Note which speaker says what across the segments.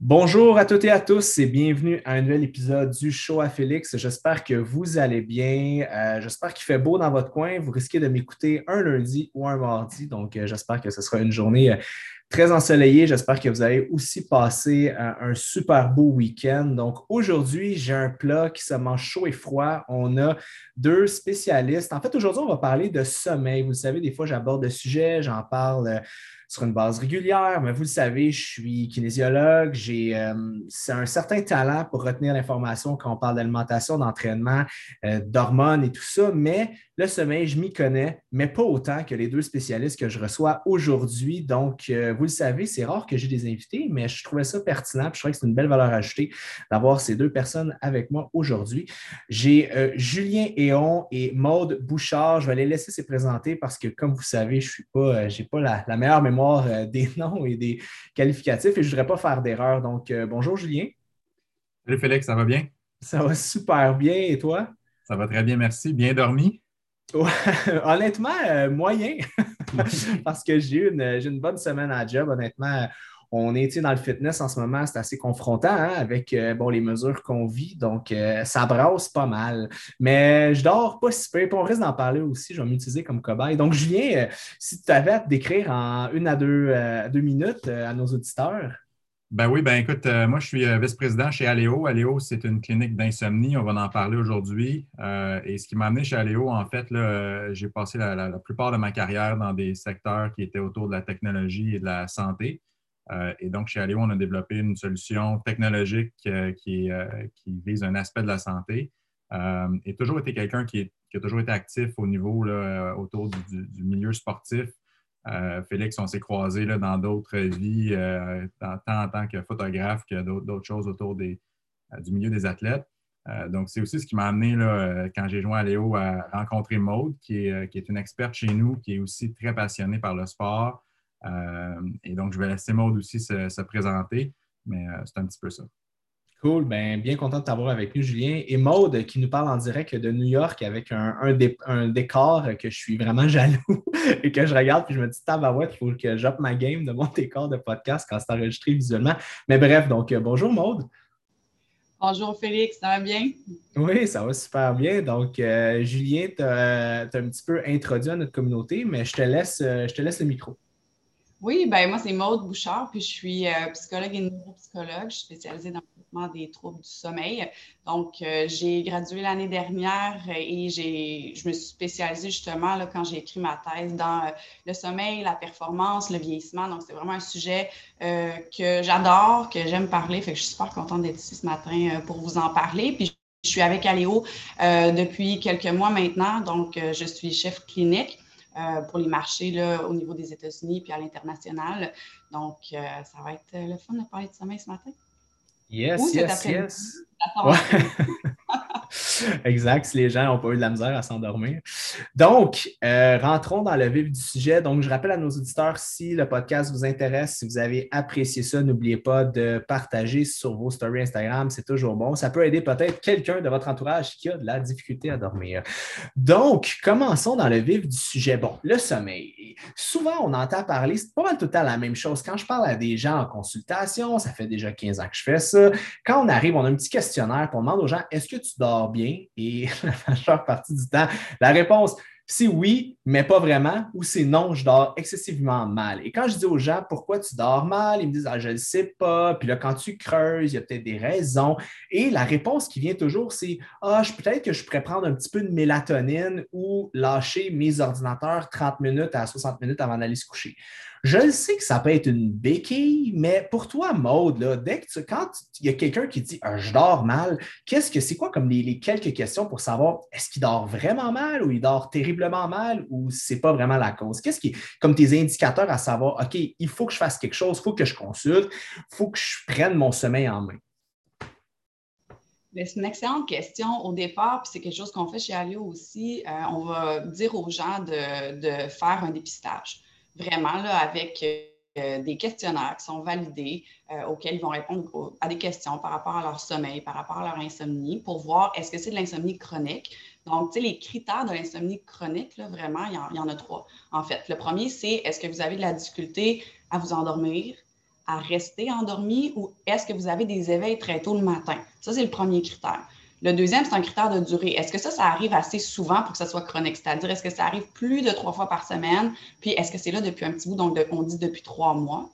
Speaker 1: Bonjour à toutes et à tous et bienvenue à un nouvel épisode du Show à Félix. J'espère que vous allez bien. Euh, j'espère qu'il fait beau dans votre coin. Vous risquez de m'écouter un lundi ou un mardi, donc euh, j'espère que ce sera une journée euh, très ensoleillée. J'espère que vous avez aussi passé un super beau week-end. Donc aujourd'hui, j'ai un plat qui se mange chaud et froid. On a deux spécialistes. En fait, aujourd'hui, on va parler de sommeil. Vous savez, des fois, j'aborde le sujet, j'en parle sur une base régulière, mais vous le savez, je suis kinésiologue, j'ai euh, un certain talent pour retenir l'information quand on parle d'alimentation, d'entraînement, euh, d'hormones et tout ça, mais le sommeil, je m'y connais, mais pas autant que les deux spécialistes que je reçois aujourd'hui. Donc, euh, vous le savez, c'est rare que j'ai des invités, mais je trouvais ça pertinent, je trouvais que c'est une belle valeur ajoutée d'avoir ces deux personnes avec moi aujourd'hui. J'ai Julien Éon et Maude Bouchard. Je vais les laisser se présenter parce que, comme vous savez, je suis pas, j'ai pas la, la meilleure mémoire euh, des noms et des qualificatifs et je ne voudrais pas faire d'erreur. Donc, euh, bonjour Julien.
Speaker 2: Salut Félix, ça va bien?
Speaker 1: Ça va super bien et toi?
Speaker 2: Ça va très bien, merci. Bien dormi?
Speaker 1: honnêtement, euh, moyen, parce que j'ai une, une bonne semaine à job. Honnêtement, on est dans le fitness en ce moment, c'est assez confrontant hein, avec euh, bon, les mesures qu'on vit. Donc, euh, ça brasse pas mal. Mais je dors pas si peu. on risque d'en parler aussi. Je vais m'utiliser comme cobaye. Donc, Julien, euh, si tu avais à te décrire en une à deux minutes à nos auditeurs.
Speaker 2: Ben oui, ben écoute, moi je suis vice-président chez Aléo. Aléo, c'est une clinique d'insomnie. On va en parler aujourd'hui. et ce qui m'a amené chez Aléo, en fait, j'ai passé la, plupart de ma carrière dans des secteurs qui étaient autour de la technologie et de la santé. Euh, et donc, chez Aléo, on a développé une solution technologique euh, qui, vise un aspect de la santé. Euh, et toujours été quelqu'un qui, a toujours été actif au niveau autour du, milieu sportif. Félix, on s'est croisés dans d'autres vies, tant en tant que photographe que d'autres choses autour du milieu des athlètes. donc, c'est aussi ce qui m'a amené, quand j'ai joint à Léo, à rencontrer Maude, qui est, une experte chez nous, qui est aussi très passionnée par le sport, euh, et donc, je vais laisser Maude aussi se, présenter, mais euh, c'est un petit peu ça.
Speaker 1: Cool, ben, bien content de t'avoir avec nous, Julien. Et Maude qui nous parle en direct de New York avec un, un, décor que je suis vraiment jaloux et que je regarde puis je me dis tabarouette, il faut que j'oppe ma game de mon décor de podcast quand c'est enregistré visuellement. Mais bref, donc euh, bonjour Maude.
Speaker 3: Bonjour Félix, ça va bien?
Speaker 1: Oui, ça va super bien. Donc, Julien t'a un petit peu introduit à notre communauté, mais je te laisse, je te laisse le micro.
Speaker 3: Oui, ben moi, c'est Maude Bouchard, puis je suis euh, psychologue et neuropsychologue. Je suis spécialisée dans le traitement des troubles du sommeil. Donc, euh, j'ai gradué l'année dernière et j'ai, je me suis spécialisée justement là, quand j'ai écrit ma thèse dans euh, le sommeil, la performance, le vieillissement. Donc, c'est vraiment un sujet que j'adore, que j'aime parler. Fait que je suis super contente d'être ici ce matin pour vous en parler. Puis, je suis avec Aléo depuis quelques mois maintenant. Donc, je suis chef clinique. Euh, pour les marchés là, au niveau des États-Unis puis à l'international. Donc, euh, ça va être le fun de parler de sommeil ce matin.
Speaker 1: Yes, yes, yes. exact, si les gens n'ont pas eu de la misère à s'endormir. Donc, euh, rentrons dans le vif du sujet. Donc, je rappelle à nos auditeurs, si le podcast vous intéresse, si vous avez apprécié ça, n'oubliez pas de partager sur vos stories Instagram. C'est toujours bon. Ça peut aider peut-être quelqu'un de votre entourage qui a de la difficulté à dormir. Donc, commençons dans le vif du sujet. Bon, le sommeil. Souvent, on entend parler, c'est pas mal tout le la même chose. Quand je parle à des gens en consultation, ça fait déjà 15 ans que je fais ça. Quand on arrive, on a un petit questionnaire, pour on demande aux gens, est-ce que tu dors bien? Et la majeure partie du temps, la réponse, c'est oui, mais pas vraiment, ou c'est non, je dors excessivement mal. Et quand je dis aux gens pourquoi tu dors mal, ils me disent ah, je ne sais pas. Puis là, quand tu creuses, il y a peut-être des raisons. Et la réponse qui vient toujours, c'est Ah, peut-être que je pourrais prendre un petit peu de mélatonine ou lâcher mes ordinateurs 30 minutes à 60 minutes avant d'aller se coucher. Je le sais que ça peut être une béquille, mais pour toi, Maude, dès que tu, quand il y a quelqu'un qui dit ah, je dors mal, qu'est-ce que c'est quoi comme les, quelques questions pour savoir est-ce qu'il dort vraiment mal ou il dort terriblement mal ou c'est pas vraiment la cause? Qu'est-ce qui comme tes indicateurs à savoir OK, il faut que je fasse quelque chose, il faut que je consulte, il faut que je prenne mon sommeil en main?
Speaker 3: C'est une excellente question. Au départ, puis c'est quelque chose qu'on fait chez Alio aussi, euh, on va dire aux gens de faire un dépistage vraiment là, avec euh, des questionnaires qui sont validés, euh, auxquels ils vont répondre à des questions par rapport à leur sommeil, par rapport à leur insomnie, pour voir est-ce que c'est de l'insomnie chronique. Donc, tu sais, les critères de l'insomnie chronique, là, vraiment, il y, en, a trois. En fait, le premier, c'est est-ce que vous avez de la difficulté à vous endormir, à rester endormi ou est-ce que vous avez des éveils très tôt le matin? Ça, c'est le premier critère. Le deuxième, c'est un critère de durée. Est-ce que ça, ça arrive assez souvent pour que ça soit chronique? C'est-à-dire, est-ce que ça arrive plus de trois fois par semaine? Puis, est-ce que c'est là depuis un petit bout, donc on dit depuis trois mois?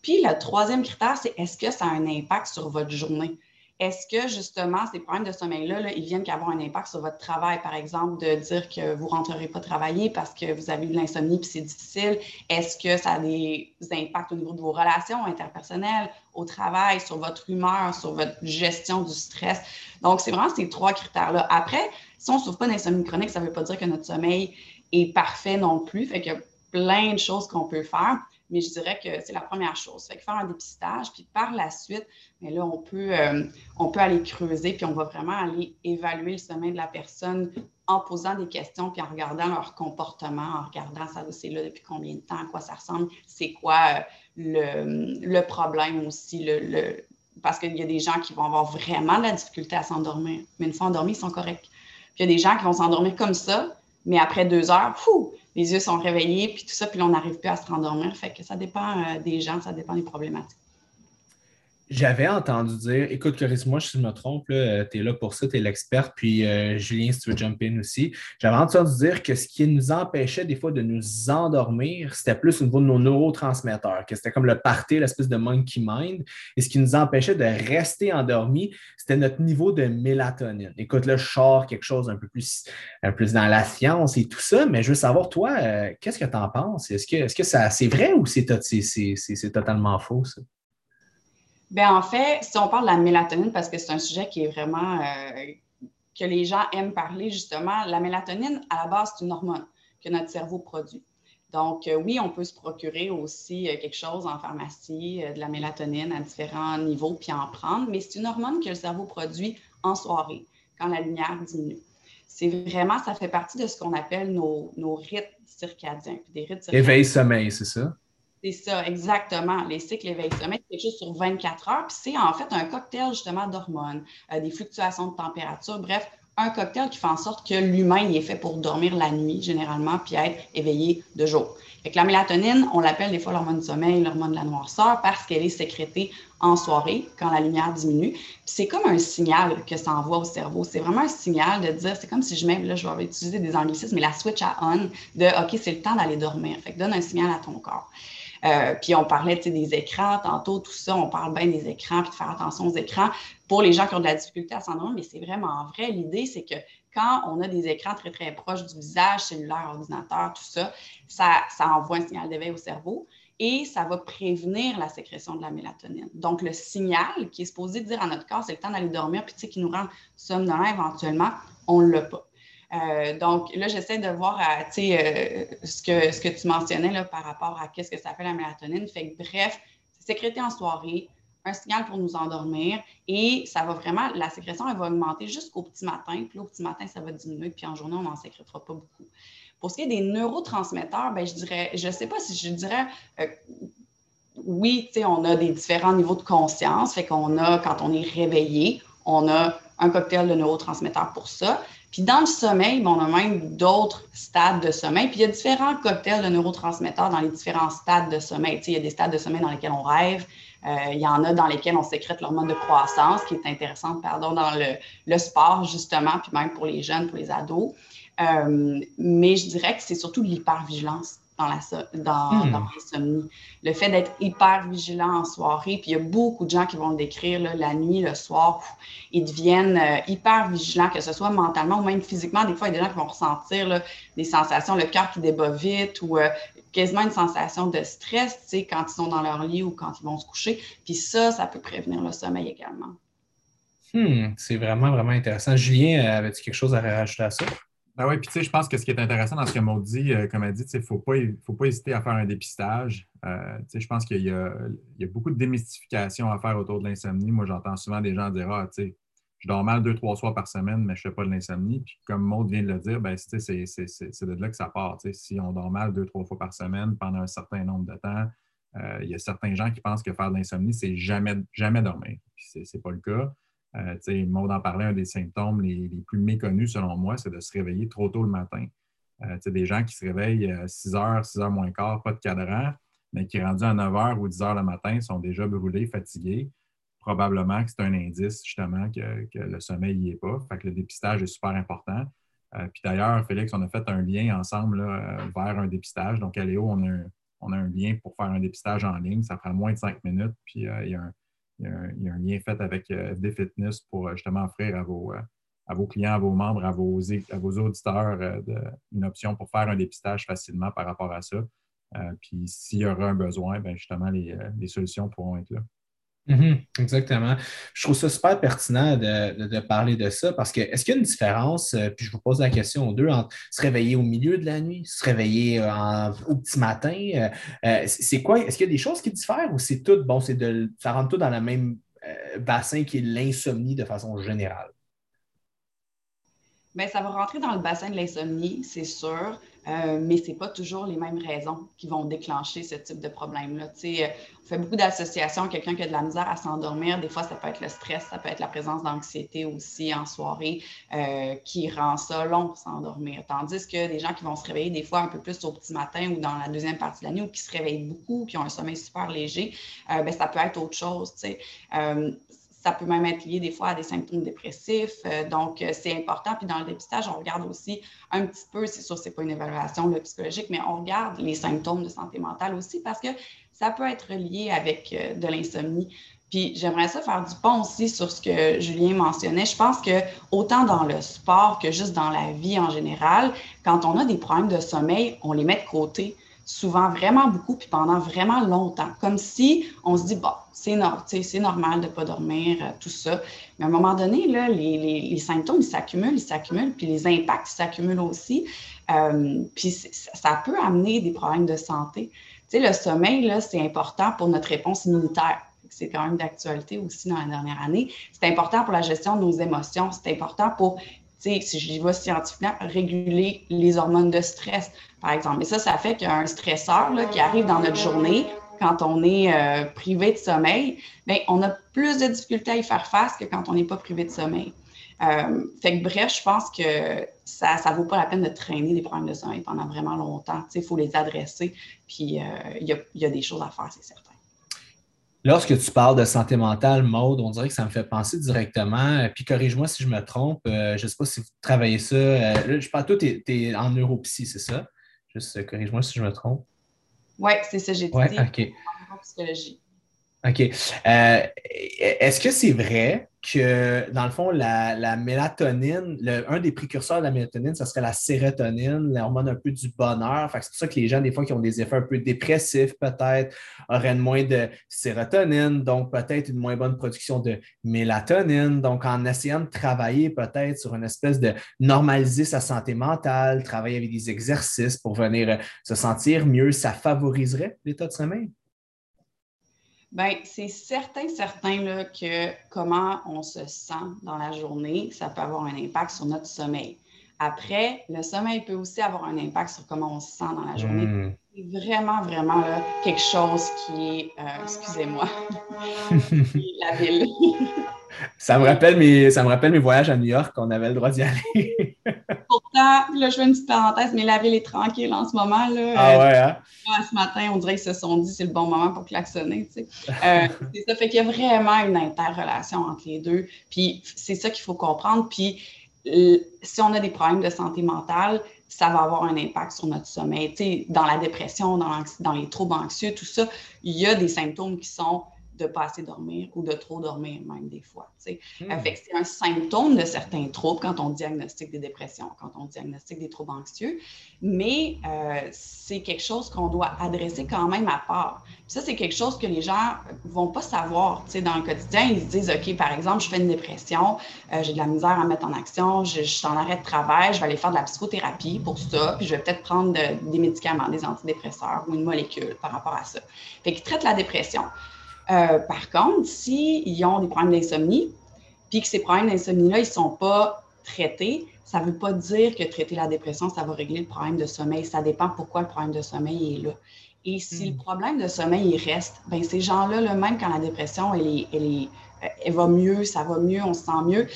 Speaker 3: Puis, le troisième critère, c'est est-ce que ça a un impact sur votre journée? Est-ce que justement ces problèmes de sommeil-là, ils viennent qu'avoir un impact sur votre travail, par exemple, de dire que vous ne rentrerez pas travailler parce que vous avez de l'insomnie puis c'est difficile? Est-ce que ça a des impacts au niveau de vos relations interpersonnelles, au travail, sur votre humeur, sur votre gestion du stress? Donc, c'est vraiment ces trois critères-là. Après, si on ne souffre pas d'insomnie chronique, ça ne veut pas dire que notre sommeil est parfait non plus. Fait qu'il y a plein de choses qu'on peut faire mais je dirais que c'est la première chose. Fait que faire un dépistage, puis par la suite, mais là, on peut, euh, on peut aller creuser, puis on va vraiment aller évaluer le sommeil de la personne en posant des questions, puis en regardant leur comportement, en regardant ça, c'est là depuis combien de temps, à quoi ça ressemble, c'est quoi euh, le, le, problème aussi, le, le parce qu'il y a des gens qui vont avoir vraiment de la difficulté à s'endormir, mais une fois endormis, ils sont corrects. Puis il y a des gens qui vont s'endormir comme ça, mais après deux heures, fou, les yeux sont réveillés, puis tout ça, puis on n'arrive plus à se rendormir. Fait que ça dépend euh, des gens, ça dépend des problématiques.
Speaker 1: J'avais entendu dire, écoute, Clarisse, moi, si je me trompe, tu es là pour ça, tu es l'experte, puis euh, Julien, si tu veux jump in aussi. J'avais entendu dire que ce qui nous empêchait des fois de nous endormir, c'était plus au niveau de nos neurotransmetteurs, que c'était comme le party, l'espèce de monkey mind. Et ce qui nous empêchait de rester endormis, c'était notre niveau de mélatonine. Écoute, là, je sors quelque chose un peu plus, un plus dans la science et tout ça, mais je veux savoir, toi, euh, qu'est-ce que tu en penses? Est-ce que, est-ce que ça, c'est vrai ou c'est, c'est totalement faux, ça?
Speaker 3: Bien, en fait, si on parle de la mélatonine, parce que c'est un sujet qui est vraiment euh, que les gens aiment parler, justement, la mélatonine, à la base, c'est une hormone que notre cerveau produit. Donc, euh, oui, on peut se procurer aussi euh, quelque chose en pharmacie, de la mélatonine à différents niveaux, puis en prendre, mais c'est une hormone que le cerveau produit en soirée, quand la lumière diminue. C'est vraiment, ça fait partie de ce qu'on appelle nos, nos circadiens. Des rythmes
Speaker 1: Éveil-sommeil, c'est ça?
Speaker 3: C'est ça, exactement. Les cycles éveil-sommeil, c'est quelque chose sur 24 heures. Puis c'est en fait un cocktail justement d'hormones, euh, des fluctuations de température, bref, un cocktail qui fait en sorte que l'humain est fait pour dormir la nuit généralement puis être éveillé de jour. Fait que la mélatonine, on l'appelle des fois l'hormone du sommeil, l'hormone de la noirceur parce qu'elle est sécrétée en soirée quand la lumière diminue. Puis c'est comme un signal que ça envoie au cerveau. C'est vraiment un signal de dire, c'est comme si je mets, là je vais utiliser des anglicismes, mais la switch à on de OK, c'est le temps d'aller dormir. Fait que donne un signal à ton corps. Euh, puis on parlait des écrans tantôt, tout ça, on parle bien des écrans, puis de faire attention aux écrans pour les gens qui ont de la difficulté à s'endormir, mais c'est vraiment vrai. L'idée, c'est que quand on a des écrans très, très proches du visage, cellulaire, ordinateur, tout ça, ça, envoie un signal d'éveil au cerveau et ça va prévenir la sécrétion de la mélatonine. Donc, le signal qui est supposé dire à notre corps, c'est le temps d'aller dormir, puis tu qui nous rend somnolent éventuellement, on ne l'a pas. Euh, donc là, j'essaie de voir euh, euh, ce, que, ce que tu mentionnais là, par rapport à qu'est-ce que ça fait la mélatonine. Fait que, bref, c'est sécrété en soirée, un signal pour nous endormir et ça va vraiment, la sécrétion, elle va augmenter jusqu'au petit matin. Puis au petit matin, ça va diminuer, puis en journée, on n'en sécrétera pas beaucoup. Pour ce qui est des neurotransmetteurs, ben, je dirais, je ne sais pas si je dirais oui, on a des différents niveaux de conscience. Fait qu'on a, quand on est réveillé, on a un cocktail de neurotransmetteurs pour ça. Puis dans le sommeil, on a même d'autres stades de sommeil. Puis il y a différents cocktails de neurotransmetteurs dans les différents stades de sommeil. Tu sais, il y a des stades de sommeil dans lesquels on rêve. Euh, il y en a dans lesquels on sécrète l'hormone de croissance, qui est intéressante, pardon, dans le, le, sport, justement, puis même pour les jeunes, pour les ados. Euh, mais je dirais que c'est surtout l'hypervigilance dans la dans, hmm. l'insomnie. Le fait d'être hyper vigilant en soirée, puis il y a beaucoup de gens qui vont le décrire la nuit, le soir, ils deviennent euh, hyper vigilants, que ce soit mentalement ou même physiquement. Des fois, il y a des gens qui vont ressentir des sensations, le cœur qui débat vite ou euh, quasiment une sensation de stress, tu sais, quand ils sont dans leur lit ou quand ils vont se coucher. Puis ça, ça peut prévenir le sommeil également.
Speaker 1: Hmm, c'est vraiment, vraiment intéressant. Julien, euh, avais-tu quelque chose à rajouter à ça?
Speaker 2: Ben oui, puis tu sais, je pense que ce qui est intéressant dans ce que Maud dit, euh, comme elle dit, il ne faut pas, faut pas hésiter à faire un dépistage. Euh, tu sais, je pense qu'il y, a beaucoup de démystification à faire autour de l'insomnie. Moi, j'entends souvent des gens dire Ah, tu sais, je dors mal deux, trois soirs par semaine, mais je ne fais pas de l'insomnie. Puis comme Maud vient de le dire, ben, c'est de là que ça part. Si on dort mal deux, trois fois par semaine pendant un certain nombre de temps, euh, il y a certains gens qui pensent que faire de l'insomnie, c'est jamais, jamais dormir. Puis ce n'est pas le cas. Euh, parlait, un des symptômes les, plus méconnus selon moi, c'est de se réveiller trop tôt le matin. Euh, des gens qui se réveillent à 6 h, 6 h moins quart, pas de cadran, mais qui, rendus à 9 h ou 10 h le matin, sont déjà brûlés, fatigués, probablement que c'est un indice justement que, le sommeil n'y est pas. Fait que le dépistage est super important. Euh, puis d'ailleurs, Félix, on a fait un lien ensemble euh, vers un dépistage. Donc, à Léo, on a, un, a un lien pour faire un dépistage en ligne. Ça prend moins de cinq minutes. Puis euh, il, y a un, lien fait avec FD Fitness pour justement offrir à vos, à vos clients, à vos membres, à vos, à vos auditeurs une option pour faire un dépistage facilement par rapport à ça. puis s'il y aura un besoin, bien, justement, les solutions pourront être là.
Speaker 1: Mhm, exactement. Je trouve ça super pertinent de, parler de ça parce que est-ce qu'il y a une différence, euh, puis je vous pose la question aux deux, entre se réveiller au milieu de la nuit, se réveiller euh, au petit matin, euh, c'est quoi? Est-ce qu'il y a des choses qui diffèrent ou c'est tout, bon, c'est de ça rentre tout dans le même bassin qui est l'insomnie de façon générale?
Speaker 3: Bien, ça va rentrer dans le bassin de l'insomnie, c'est sûr. Euh, mais ce n'est pas toujours les mêmes raisons qui vont déclencher ce type de problème-là. Euh, on fait beaucoup d'associations. Quelqu'un qui a de la misère à s'endormir, des fois, ça peut être le stress, ça peut être la présence d'anxiété aussi en soirée euh, qui rend ça long s'endormir. Tandis que des gens qui vont se réveiller des fois un peu plus au petit matin ou dans la deuxième partie de la nuit ou qui se réveillent beaucoup, qui ont un sommeil super léger, ben, ça peut être autre chose. Ça peut même être lié des fois à des symptômes dépressifs. Euh, donc, euh, c'est important. Puis dans le dépistage, on regarde aussi un petit peu, c'est sûr, ce n'est pas une évaluation psychologique, mais on regarde les symptômes de santé mentale aussi parce que ça peut être lié avec euh, de l'insomnie. Puis j'aimerais ça faire du pont aussi sur ce que Julien mentionnait. Je pense que autant dans le sport que juste dans la vie en général, quand on a des problèmes de sommeil, on les met de côté souvent vraiment beaucoup, puis pendant vraiment longtemps. Comme si on se dit, bon, c'est normal de ne pas dormir, euh, tout ça. Mais à un moment donné, là, les, symptômes, ils s'accumulent, ils s'accumulent, puis les impacts s'accumulent aussi. Euh, puis ça peut amener des problèmes de santé. Tu le sommeil, c'est important pour notre réponse immunitaire. C'est quand même d'actualité aussi dans la dernière année. C'est important pour la gestion de nos émotions. C'est important pour si je vais scientifiquement, réguler les hormones de stress, par exemple. Et ça, ça fait qu'il y a un stresseur qui arrive dans notre journée quand on est euh, privé de sommeil, bien, on a plus de difficultés à y faire face que quand on n'est pas privé de sommeil. Euh, fait que bref, je pense que ça ne vaut pas la peine de traîner des problèmes de sommeil pendant vraiment longtemps. Il faut les adresser, puis euh, il y, a des choses à faire, c'est certain.
Speaker 1: Lorsque tu parles de santé mentale, mode, on dirait que ça me fait penser directement. Puis corrige-moi si je me trompe. Euh, je ne sais pas si vous travaillez ça. Euh, je parle, toi, tu es, en neuropsy, c'est ça? Juste euh, corrige-moi si je me trompe.
Speaker 3: Oui, c'est ça, j'ai dit.
Speaker 1: Ouais, OK. En psychologie. OK. Est-ce que c'est vrai que, dans le fond, la, mélatonine, un des précurseurs de la mélatonine, ce serait la sérotonine, l'hormone un peu du bonheur. c'est pour ça que les gens, des fois, qui ont des effets un peu dépressifs, peut-être, auraient moins de sérotonine, donc peut-être une moins bonne production de mélatonine. Donc, en essayant de travailler peut-être sur une espèce de normaliser sa santé mentale, travailler avec des exercices pour venir se sentir mieux, ça favoriserait l'état de sommeil?
Speaker 3: Bien, c'est certain, certain là, que comment on se sent dans la journée, ça peut avoir un impact sur notre sommeil. Après, le sommeil peut aussi avoir un impact sur comment on se sent dans la journée. Hmm. C'est vraiment, vraiment là, quelque chose qui est, euh, excusez-moi, la ville.
Speaker 1: ça, me rappelle mes, ça me rappelle mes voyages à New York, on avait le droit d'y aller.
Speaker 3: Là, je fais une petite parenthèse, mais la ville est tranquille en ce moment. Là.
Speaker 1: Ah ouais, hein?
Speaker 3: Ce matin, on dirait qu'ils se sont dit c'est le bon moment pour klaxonner. Tu sais. Euh, ça fait qu'il y a vraiment une interrelation entre les deux. Puis c'est ça qu'il faut comprendre. Puis si on a des problèmes de santé mentale, ça va avoir un impact sur notre sommeil. Tu sais, dans la dépression, dans, dans les troubles anxieux, tout ça, il y a des symptômes qui sont de pas assez dormir ou de trop dormir même des fois. Hmm. c'est un symptôme de certains troubles quand on diagnostique des dépressions, quand on diagnostique des troubles anxieux, mais euh, c'est quelque chose qu'on doit adresser quand même à part. ça, c'est quelque chose que les gens vont pas savoir. Dans le quotidien, ils se disent, OK, par exemple, je fais une dépression, euh, j'ai de la misère à mettre en action, je, suis en arrêt de travail, je vais aller faire de la psychothérapie pour ça, puis je vais peut-être prendre des médicaments, des antidépresseurs ou une molécule par rapport à ça. Fait qu'ils traitent la dépression. Euh, par contre, s'ils ont des problèmes d'insomnie, puis que ces problèmes d'insomnie-là, ils ne sont pas traités, ça ne veut pas dire que traiter la dépression, ça va régler le problème de sommeil. Ça dépend pourquoi le problème de sommeil est là. Et si le hmm. problème de sommeil il reste, ben ces gens-là, là, même quand la dépression elle, elle, elle, va mieux, ça va mieux, on se sent mieux,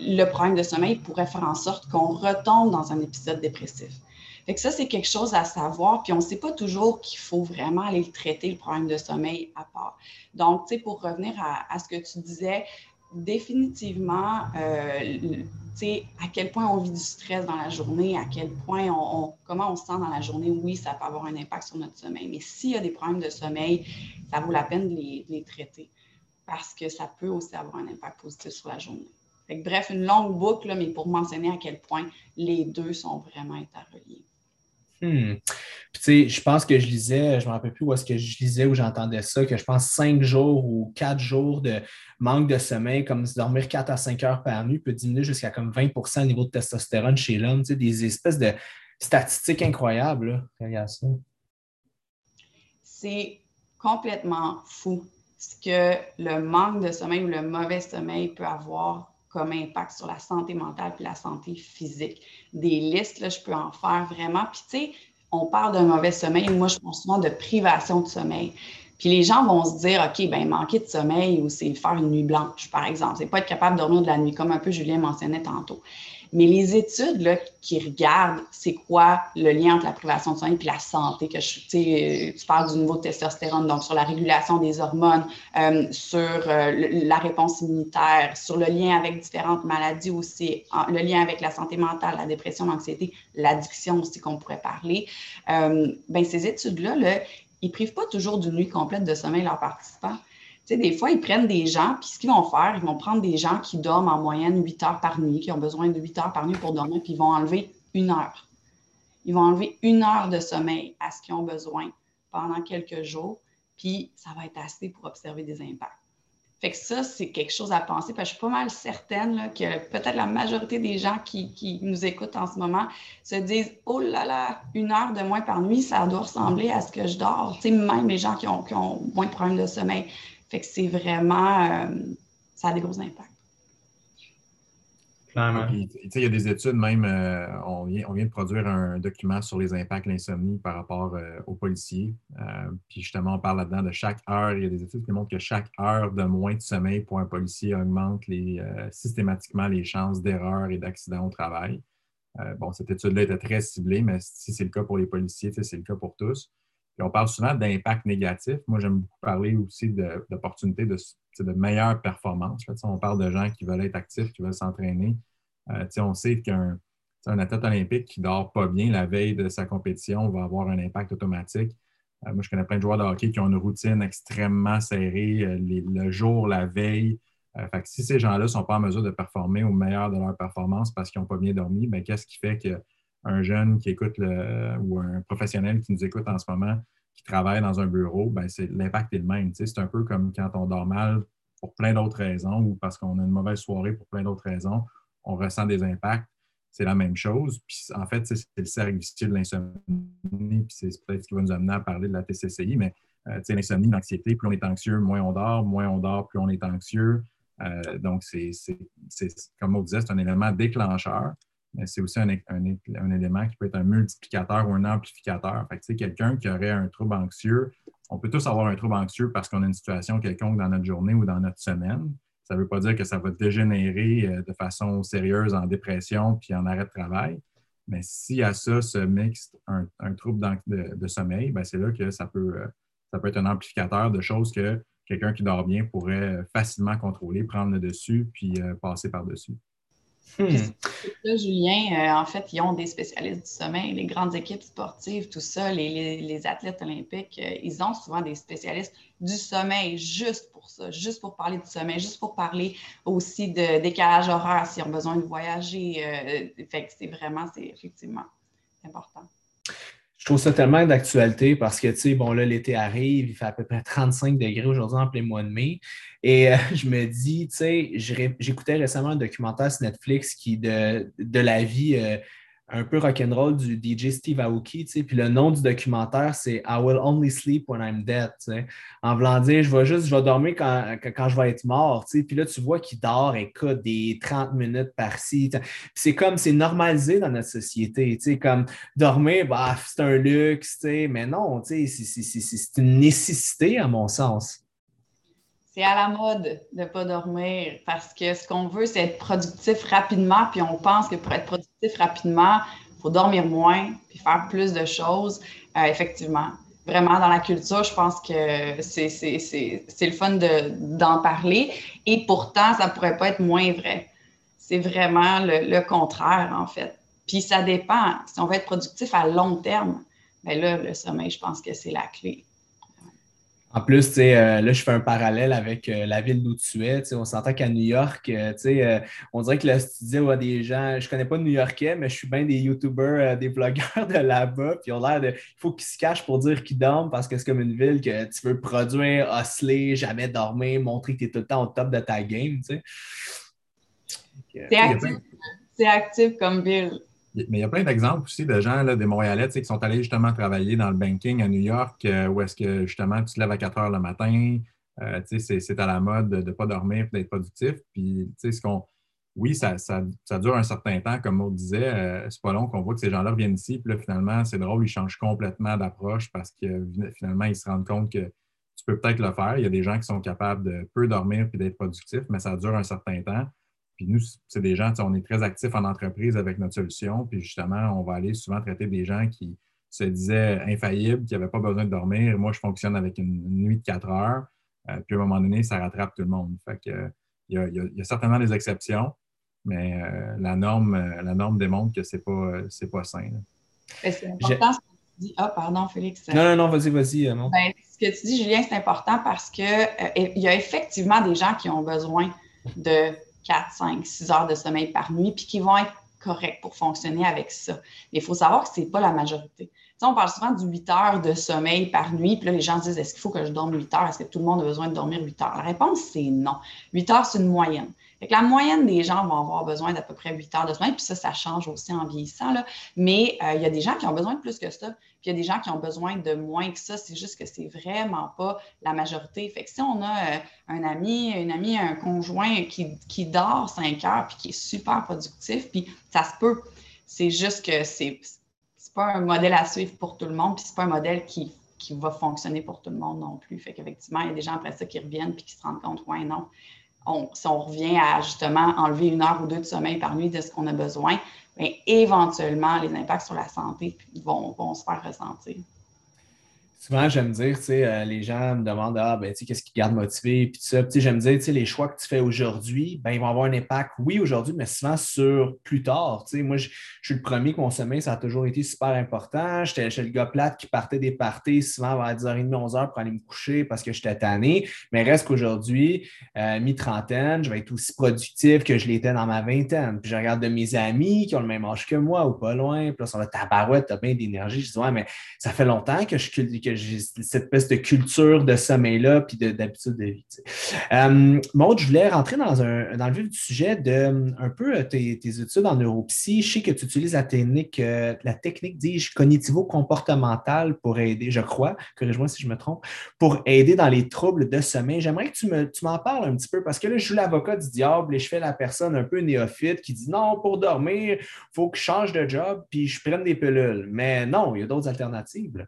Speaker 3: le problème de sommeil pourrait faire en sorte qu'on retombe dans un épisode dépressif. Fait que ça, c'est quelque chose à savoir. Puis on ne sait pas toujours qu'il faut vraiment aller traiter, le problème de sommeil à part. Donc, tu sais, pour revenir à, ce que tu disais, définitivement, euh, à quel point on vit du stress dans la journée, à quel point on, comment on se sent dans la journée, oui, ça peut avoir un impact sur notre sommeil. Mais s'il y a des problèmes de sommeil, ça vaut la peine de les, traiter parce que ça peut aussi avoir un impact positif sur la journée. bref, une longue boucle, mais pour mentionner à quel point les deux sont vraiment interreliés.
Speaker 1: Hmm. tu sais, je pense que je lisais, je ne me rappelle plus où est-ce que je lisais ou j'entendais ça, que je pense cinq jours ou quatre jours de manque de sommeil, comme dormir quatre à cinq heures par nuit, peut diminuer jusqu'à comme 20% le niveau de testostérone chez l'homme. Tu sais, des espèces de statistiques incroyables. Regarde ça.
Speaker 3: C'est complètement fou ce que le manque de sommeil ou le mauvais sommeil peut avoir comme impact sur la santé mentale et la santé physique. Des listes, là, je peux en faire vraiment. Puis, tu sais, on parle d'un mauvais sommeil. Moi, je pense souvent de privation de sommeil. Puis les gens vont se dire, OK, ben manquer de sommeil ou c'est faire une nuit blanche, par exemple. C'est pas être capable de dormir de la nuit, comme un peu Julien mentionnait tantôt. Mais les études là, qui regardent c'est quoi le lien entre la privation de sommeil et la santé, que euh, tu parles du niveau de testostérone, donc sur la régulation des hormones, euh, sur euh, la réponse immunitaire, sur le lien avec différentes maladies aussi, le lien avec la santé mentale, la dépression, l'anxiété, l'addiction aussi qu'on pourrait parler. ben, ces études-là, là, ils ne privent pas toujours d'une nuit complète de sommeil leurs participants. Sais, des fois, ils prennent des gens, puis ce qu'ils vont faire, ils vont prendre des gens qui dorment en moyenne 8 heures par nuit, qui ont besoin de 8 heures par nuit pour dormir, puis ils vont enlever une heure. Ils vont enlever une heure de sommeil à ce qu'ils ont besoin pendant quelques jours, puis ça va être assez pour observer des impacts. Fait que ça, c'est quelque chose à penser, parce que je suis pas mal certaine que peut-être la majorité des gens qui, nous écoutent en ce moment se disent Oh là là, une heure de moins par nuit, ça doit ressembler à ce que je dors. Sais, même les gens qui ont moins de problèmes de sommeil. Fait que c'est vraiment, euh, ça a des gros impacts.
Speaker 2: Clairement. il y a des études, même, euh, on, vient, on, vient, de produire un document sur les impacts de l'insomnie par rapport euh, aux policiers. puis justement, on parle là-dedans de chaque heure. Il y a des études qui montrent que chaque heure de moins de sommeil pour un policier augmente les, systématiquement les chances d'erreur et d'accident au travail. bon, cette étude-là était très ciblée, mais si c'est le cas pour les policiers, c'est le cas pour tous on parle souvent d'impact négatif. Moi, j'aime beaucoup parler aussi d'opportunités de, de, meilleure performance. on parle de gens qui veulent être actifs, qui veulent s'entraîner. Euh, on sait qu'un athlète olympique qui dort pas bien la veille de sa compétition va avoir un impact automatique. Euh, moi, je connais plein de joueurs de hockey qui ont une routine extrêmement serrée euh, le jour, la veille. si ces gens-là ne sont pas en mesure de performer au meilleur de leur performance parce qu'ils n'ont pas bien dormi, ben, qu'est-ce qui fait que un jeune qui écoute le, ou un professionnel qui nous écoute en ce moment, qui travaille dans un bureau, ben l'impact est le même. c'est un peu comme quand on dort mal pour plein d'autres raisons ou parce qu'on a une mauvaise soirée pour plein d'autres raisons, on ressent des impacts. C'est la même chose. Puis en fait, c'est le cercle de l'insomnie. Puis c'est peut-être ce qui va nous amener à parler de la TCCI, mais euh, l'insomnie, l'anxiété, plus on est anxieux, moins on dort, moins on dort, plus on est anxieux. Euh, donc, c'est, comme on disait, c'est un élément déclencheur c'est aussi un, élément qui peut être un multiplicateur ou un amplificateur. Fait quelqu'un qui aurait un trouble anxieux, on peut tous avoir un trouble anxieux parce qu'on a une situation quelconque dans notre journée ou dans notre semaine. Ça ne veut pas dire que ça va dégénérer euh, de façon sérieuse en dépression puis en arrêt de travail. Mais si à ça se mixe un, trouble de, sommeil, ben, c'est là que ça peut, euh, ça peut être un amplificateur de choses que quelqu'un qui dort bien pourrait facilement contrôler, prendre le dessus puis euh, passer par-dessus.
Speaker 3: Hmm. Là, Julien, euh, en fait, ils ont des spécialistes du sommeil, les grandes équipes sportives, tout ça, les, athlètes olympiques, euh, ils ont souvent des spécialistes du sommeil juste pour ça, juste pour parler du sommeil, juste pour parler aussi de décalage horaire s'ils ont besoin de voyager. Euh, fait que c'est vraiment, c'est effectivement important
Speaker 1: je trouve ça tellement d'actualité parce que, tu sais, bon, là, l'été arrive, il fait à peu près 35 degrés aujourd'hui en plein mois de mai. Et euh, je me dis, tu sais, j'écoutais récemment un documentaire sur Netflix qui de, de la vie euh, un peu rock'n'roll du DJ Steve Aoki, puis le nom du documentaire, c'est I will only sleep when I'm dead. En voulant dire, je vais juste, je vais dormir quand, quand, je vais être mort. Puis là, tu vois qu'il dort, écoute, des 30 minutes par-ci. C'est comme, c'est normalisé dans notre société, comme dormir, bah, c'est un luxe, mais non, c'est une nécessité à mon sens
Speaker 3: c'est à la mode de ne pas dormir parce que ce qu'on veut, c'est être productif rapidement. Puis on pense que pour être productif rapidement, il faut dormir moins, puis faire plus de choses. Euh, effectivement, vraiment dans la culture, je pense que c'est le fun d'en parler. Et pourtant, ça ne pourrait pas être moins vrai. C'est vraiment le, contraire, en fait. Puis ça dépend. Si on veut être productif à long terme, bien là, le sommeil, je pense que c'est la clé.
Speaker 1: En plus, euh, là, je fais un parallèle avec euh, la ville d'où tu es. On s'entend qu'à New York, euh, on dirait que le studio a des gens, je ne connais pas de New-Yorkais, mais je suis bien des YouTubers, des blogueurs de là-bas, puis ils ont l'air de. Il faut qu'ils se cachent pour dire qu'ils dorment parce que c'est comme une ville que tu veux produire, osciller, jamais dormir, montrer que tu es tout le temps au top de ta game.
Speaker 3: C'est actif. C'est actif comme ville.
Speaker 2: Mais il y a plein d'exemples aussi de gens, des Montréalais, qui sont allés justement travailler dans le banking à New York, euh, où est-ce que justement tu te lèves à 4 heures le matin, euh, c'est à la mode de ne pas dormir et d'être productif. Puis, ce qu'on. Oui, ça, dure un certain temps, comme Maud disait. Euh, c'est pas long qu'on voit que ces gens-là viennent ici. Puis là, finalement, c'est drôle, ils changent complètement d'approche parce que finalement, ils se rendent compte que tu peux peut-être le faire. Il y a des gens qui sont capables de peu dormir puis d'être productifs, mais ça dure un certain temps. Puis nous, c'est des gens, on est très actifs en entreprise avec notre solution. Puis justement, on va aller souvent traiter des gens qui se disaient infaillibles, qui n'avaient pas besoin de dormir. Moi, je fonctionne avec une, nuit de quatre heures. Euh, puis à un moment donné, ça rattrape tout le monde. Fait que, il, y a, certainement des exceptions, mais euh, la, norme, euh, la norme démontre que ce n'est pas, c'est pas sain.
Speaker 3: C'est important ce que tu dis. Ah, pardon, Félix.
Speaker 1: Non, non, non, vas-y, vas-y.
Speaker 3: Ben, ce que tu dis, Julien, c'est important parce qu'il y a effectivement des gens qui ont besoin de 4, 5, 6 heures de sommeil par nuit, puis qui vont être corrects pour fonctionner avec ça. Mais il faut savoir que ce n'est pas la majorité. on parle souvent du 8 heures de sommeil par nuit, puis là, les gens disent est-ce qu'il faut que je dorme 8 heures? Est-ce que tout le monde a besoin de dormir 8 heures? La réponse, c'est non. 8 heures, c'est une moyenne la moyenne des gens vont avoir besoin d'à peu près 8 heures de sommeil, puis ça, ça change aussi en vieillissant. Là. Mais euh, il y a des gens qui ont besoin de plus que ça, puis il y a des gens qui ont besoin de moins que ça. C'est juste que c'est vraiment pas la majorité. Fait que si on a euh, un ami, une amie, un conjoint qui, qui dort 5 heures, puis qui est super productif, puis ça se peut. C'est juste que c'est pas un modèle à suivre pour tout le monde, puis c'est pas un modèle qui qui va fonctionner pour tout le monde non plus. Fait qu'effectivement, il y a des gens après ça qui reviennent puis qui se rendent compte, ouais, non, si on revient à justement enlever une heure ou deux de sommeil par nuit de ce qu'on a besoin, bien, éventuellement, les impacts sur la santé vont, vont se faire ressentir.
Speaker 1: Souvent, j'aime dire, tu sais, euh, les gens me demandent, ah, ben, tu sais, qu'est-ce qui garde motivé, puis ça. Puis, j'aime dire, tu sais, les choix que tu fais aujourd'hui, ben, ils vont avoir un impact, oui, aujourd'hui, mais souvent sur plus tard. Tu sais, moi, je, suis le premier que mon sommeil, ça a toujours été super important. J'étais le gars plate qui partait des parties souvent vers 10h30, 11h pour aller me coucher parce que j'étais tanné. Mais reste qu'aujourd'hui, euh, mi-trentaine, je vais être aussi productif que je l'étais dans ma vingtaine. Puis, je regarde de mes amis qui ont le même âge que moi ou pas loin. Puis là, sur le tabarouette, t'as bien d'énergie. Je dis, ouais, mais ça fait longtemps que je, que j'ai cette espèce de culture de sommeil-là puis d'habitude de, vie. Euh, Maud, je voulais rentrer dans, un, dans le vif du sujet de un peu euh, tes, études en neuropsy. Je sais que tu utilises la technique, euh, la technique, dis-je, cognitivo-comportementale pour aider, je crois, corrige-moi si je me trompe, pour aider dans les troubles de sommeil. J'aimerais que tu, me, tu m'en parles un petit peu parce que là, je suis l'avocat du diable et je fais la personne un peu néophyte qui dit non, pour dormir, il faut que je change de job puis je prenne des pilules. Mais non, il y a d'autres alternatives.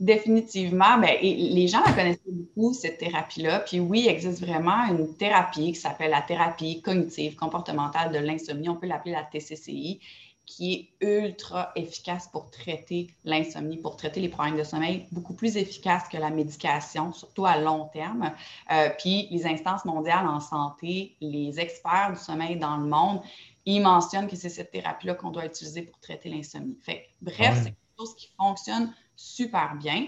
Speaker 3: Définitivement, bien, les gens la connaissent beaucoup, cette thérapie-là. Puis oui, il existe vraiment une thérapie qui s'appelle la thérapie cognitive comportementale de l'insomnie. On peut l'appeler la TCCI, qui est ultra efficace pour traiter l'insomnie, pour traiter les problèmes de sommeil, beaucoup plus efficace que la médication, surtout à long terme. Euh, puis les instances mondiales en santé, les experts du sommeil dans le monde, ils mentionnent que c'est cette thérapie-là qu'on doit utiliser pour traiter l'insomnie. Fait bref, c'est quelque chose qui fonctionne super bien.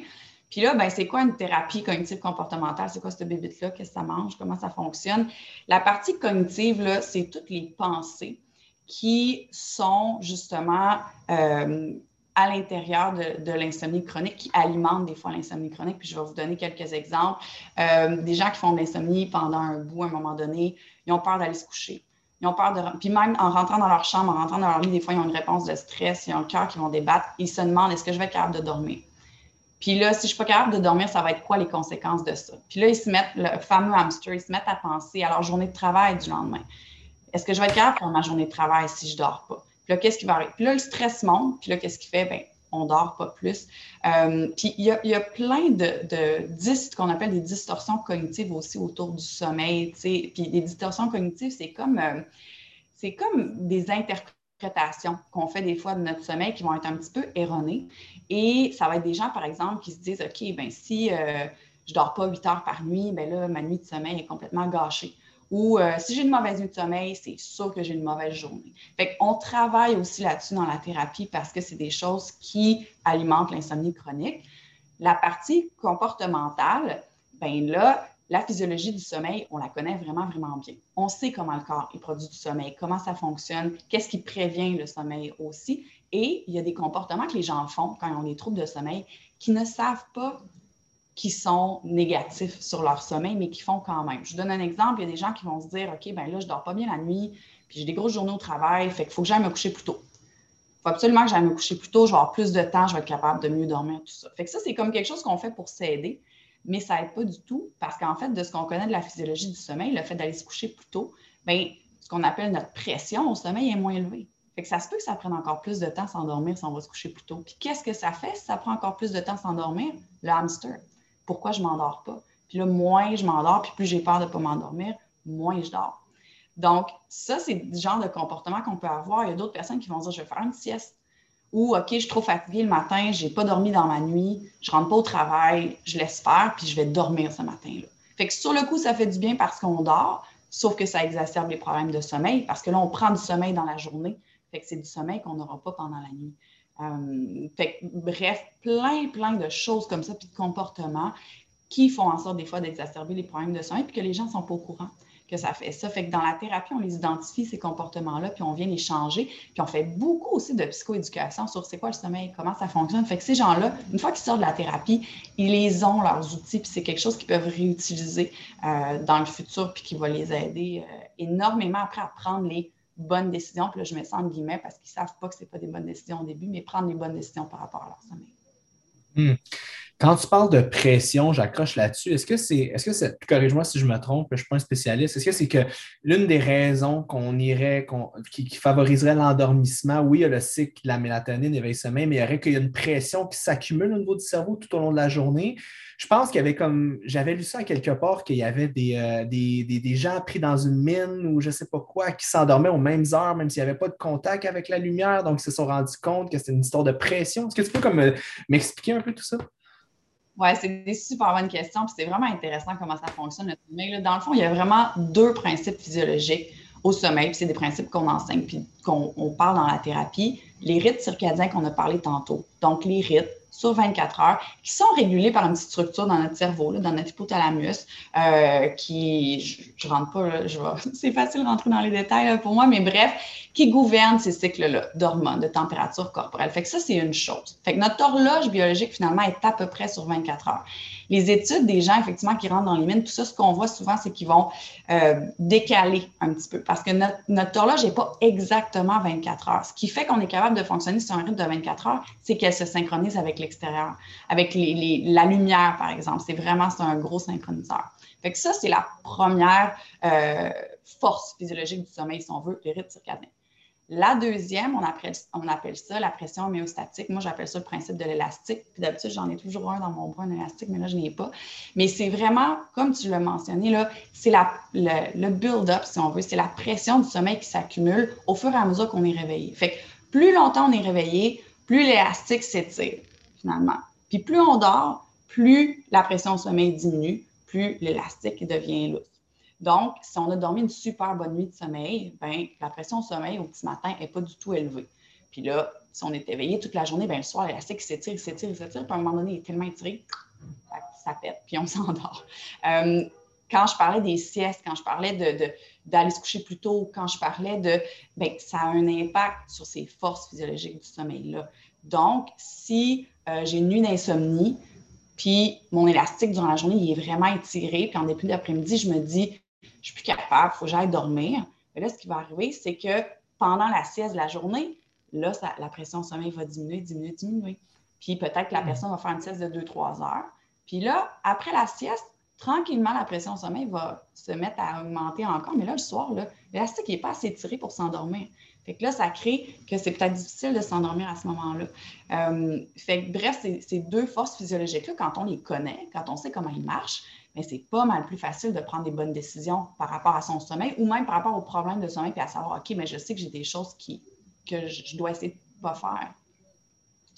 Speaker 3: Puis là, ben, c'est quoi une thérapie cognitive comportementale? C'est quoi ce bébite-là? Qu'est-ce que ça mange? Comment ça fonctionne? La partie cognitive, c'est toutes les pensées qui sont justement euh, à l'intérieur de, l'insomnie chronique, qui alimentent des fois l'insomnie chronique. Puis je vais vous donner quelques exemples. Euh, des gens qui font de l'insomnie pendant un bout, à un moment donné, ils ont peur d'aller se coucher. Ils ont peur de. Puis même en rentrant dans leur chambre, en rentrant dans leur lit, des fois, ils ont une réponse de stress, ils ont le cœur qui vont débattre. Ils se demandent est-ce que je vais être capable de dormir? Puis là, si je ne suis pas capable de dormir, ça va être quoi les conséquences de ça? Puis là, ils se mettent, le fameux hamster, ils se mettent à penser à leur journée de travail du lendemain. Est-ce que je vais être capable de faire ma journée de travail si je ne dors pas? Puis là, qu'est-ce qui va arriver? Puis là, le stress monte. Puis là, qu'est-ce qu'il fait? Bien, on dort pas plus. Euh, puis il y, a, plein de, de qu'on appelle des distorsions cognitives aussi autour du sommeil. Puis les distorsions cognitives, c'est comme, euh, comme des interprétations qu'on fait des fois de notre sommeil qui vont être un petit peu erronées. Et ça va être des gens, par exemple, qui se disent OK, ben si euh, je dors pas 8 heures par nuit, ben là, ma nuit de sommeil est complètement gâchée. Ou euh, si j'ai une mauvaise nuit de sommeil, c'est sûr que j'ai une mauvaise journée. Fait qu'on travaille aussi là-dessus dans la thérapie parce que c'est des choses qui alimentent l'insomnie chronique. La partie comportementale, ben là, la physiologie du sommeil, on la connaît vraiment, vraiment bien. On sait comment le corps est produit du sommeil, comment ça fonctionne, qu'est-ce qui prévient le sommeil aussi. Et il y a des comportements que les gens font quand ils ont des troubles de sommeil qui ne savent pas qu'ils sont négatifs sur leur sommeil, mais qui font quand même. Je vous donne un exemple. Il y a des gens qui vont se dire, OK, ben là, je ne dors pas bien la nuit, puis j'ai des grosses journées au travail, fait qu'il faut que j'aille me coucher plus tôt. Il faut absolument que j'aille me coucher plus tôt, je vais avoir plus de temps, je vais être capable de mieux dormir, tout ça. Fait que ça, c'est comme quelque chose qu'on fait pour s'aider mais ça n'aide pas du tout parce qu'en fait, de ce qu'on connaît de la physiologie du sommeil, le fait d'aller se coucher plus tôt, bien, ce qu'on appelle notre pression au sommeil est moins élevée. Fait que ça se peut que ça prenne encore plus de temps s'endormir si on va se coucher plus tôt. Puis qu'est-ce que ça fait si ça prend encore plus de temps s'endormir? Le hamster. Pourquoi je ne m'endors pas? Puis là, moins je m'endors, puis plus j'ai peur de ne pas m'endormir, moins je dors. Donc, ça, c'est le genre de comportement qu'on peut avoir. Il y a d'autres personnes qui vont dire, je vais faire une sieste. Ou, OK, je suis trop fatiguée le matin, je n'ai pas dormi dans ma nuit, je ne rentre pas au travail, je laisse faire, puis je vais dormir ce matin-là. Fait que sur le coup, ça fait du bien parce qu'on dort, sauf que ça exacerbe les problèmes de sommeil, parce que là, on prend du sommeil dans la journée. Fait que c'est du sommeil qu'on n'aura pas pendant la nuit. Euh, fait bref, plein, plein de choses comme ça, puis de comportements qui font en sorte des fois d'exacerber les problèmes de sommeil, puis que les gens ne sont pas au courant que ça fait ça. Fait que dans la thérapie, on les identifie, ces comportements-là, puis on vient les changer. Puis on fait beaucoup aussi de psychoéducation sur c'est quoi le sommeil, comment ça fonctionne. Fait que ces gens-là, une fois qu'ils sortent de la thérapie, ils les ont, leurs outils, puis c'est quelque chose qu'ils peuvent réutiliser euh, dans le futur, puis qui va les aider euh, énormément après à prendre les bonnes décisions. Puis là, je mets ça en guillemets parce qu'ils ne savent pas que ce n'est pas des bonnes décisions au début, mais prendre les bonnes décisions par rapport à leur sommeil.
Speaker 1: Hmm. Quand tu parles de pression, j'accroche là-dessus. Est-ce que c'est, est-ce que c'est, corrige-moi si je me trompe, je ne suis pas un spécialiste, est-ce que c'est que l'une des raisons qu'on irait, qui, favoriserait l'endormissement, oui, il y a le cycle la mélatonine, l'éveil sommeil, mais il y aurait qu'il y a une pression qui s'accumule au niveau du cerveau tout au long de la journée. Je pense qu'il y avait comme, j'avais lu ça quelque part, qu'il y avait des, euh, des, des, gens pris dans une mine ou je ne sais pas quoi, qui s'endormaient aux mêmes heures, même s'il n'y avait pas de contact avec la lumière, donc ils se sont rendus compte que c'était une histoire de pression. Est-ce que tu peux comme euh, m'expliquer un peu tout ça?
Speaker 3: Oui, c'est des super bonnes questions. Puis c'est vraiment intéressant comment ça fonctionne le sommeil. Dans le fond, il y a vraiment deux principes physiologiques au sommeil. Puis c'est des principes qu'on enseigne puis qu'on parle dans la thérapie. Les rythmes circadiens qu'on a parlé tantôt. Donc, les rythmes sur 24 heures, qui sont régulés par une petite structure dans notre cerveau, dans notre hypothalamus, euh, qui, je, ne rentre pas, c'est facile de rentrer dans les détails pour moi, mais bref, qui gouverne ces cycles-là d'hormones, de température corporelle. Fait que ça, c'est une chose. Fait que notre horloge biologique, finalement, est à peu près sur 24 heures. Les études des gens, effectivement, qui rentrent dans les mines, tout ça, ce qu'on voit souvent, c'est qu'ils vont euh, décaler un petit peu parce que notre, notre horloge n'est pas exactement 24 heures. Ce qui fait qu'on est capable de fonctionner sur un rythme de 24 heures, c'est qu'elle se synchronise avec l'extérieur, avec les, la lumière, par exemple. C'est vraiment un gros synchroniseur. Fait que ça, c'est la première euh, force physiologique du sommeil, si on veut, le rythme circadien. La deuxième, on appelle, ça la pression homéostatique. Moi, j'appelle ça le principe de l'élastique. Puis d'habitude, j'en ai toujours un dans mon bras, un élastique, mais là, je n'ai pas. Mais c'est vraiment, comme tu l'as mentionné, c'est le, le build-up, si on veut, c'est la pression du sommeil qui s'accumule au fur et à mesure qu'on est réveillé. Fait que plus longtemps on est réveillé, plus l'élastique s'étire, finalement. Puis plus on dort, plus la pression au sommeil diminue, plus l'élastique devient lousse. Donc, si on a dormi une super bonne nuit de sommeil, ben, la pression au sommeil au petit matin n'est pas du tout élevée. Puis là, si on est éveillé toute la journée, ben, le soir, l'élastique s'étire, s'étire, s'étire, puis à un moment donné, il est tellement étiré, ça, pète, puis on s'endort. Euh, quand je parlais des siestes, quand je parlais d'aller se coucher plus tôt, quand je parlais de, ben, ça a un impact sur ces forces physiologiques du sommeil-là. Donc, si euh, j'ai une nuit d'insomnie, puis mon élastique durant la journée, il est vraiment étiré, puis en début d'après-midi, je me dis, je suis plus capable, il faut que j'aille dormir. Mais là, ce qui va arriver, c'est que pendant la sieste de la journée, là, la pression au sommeil va diminuer, diminuer, diminuer. Puis peut-être que la hmm. personne va faire une sieste de 2-3 heures. Puis là, après la sieste, tranquillement, la pression au sommeil va se mettre à augmenter encore. Mais là, le soir, l'élastique n'est pas assez tiré pour s'endormir. Fait que là, ça crée que c'est peut-être difficile de s'endormir à ce moment-là. Euh, fait bref, ces deux forces physiologiques-là, quand on les connaît, quand on sait comment ils marchent, mais c'est pas mal plus facile de prendre des bonnes décisions par rapport à son sommeil ou même par rapport aux problèmes de sommeil, puis à savoir, OK, mais je sais que j'ai des choses qui que je dois essayer de ne pas faire.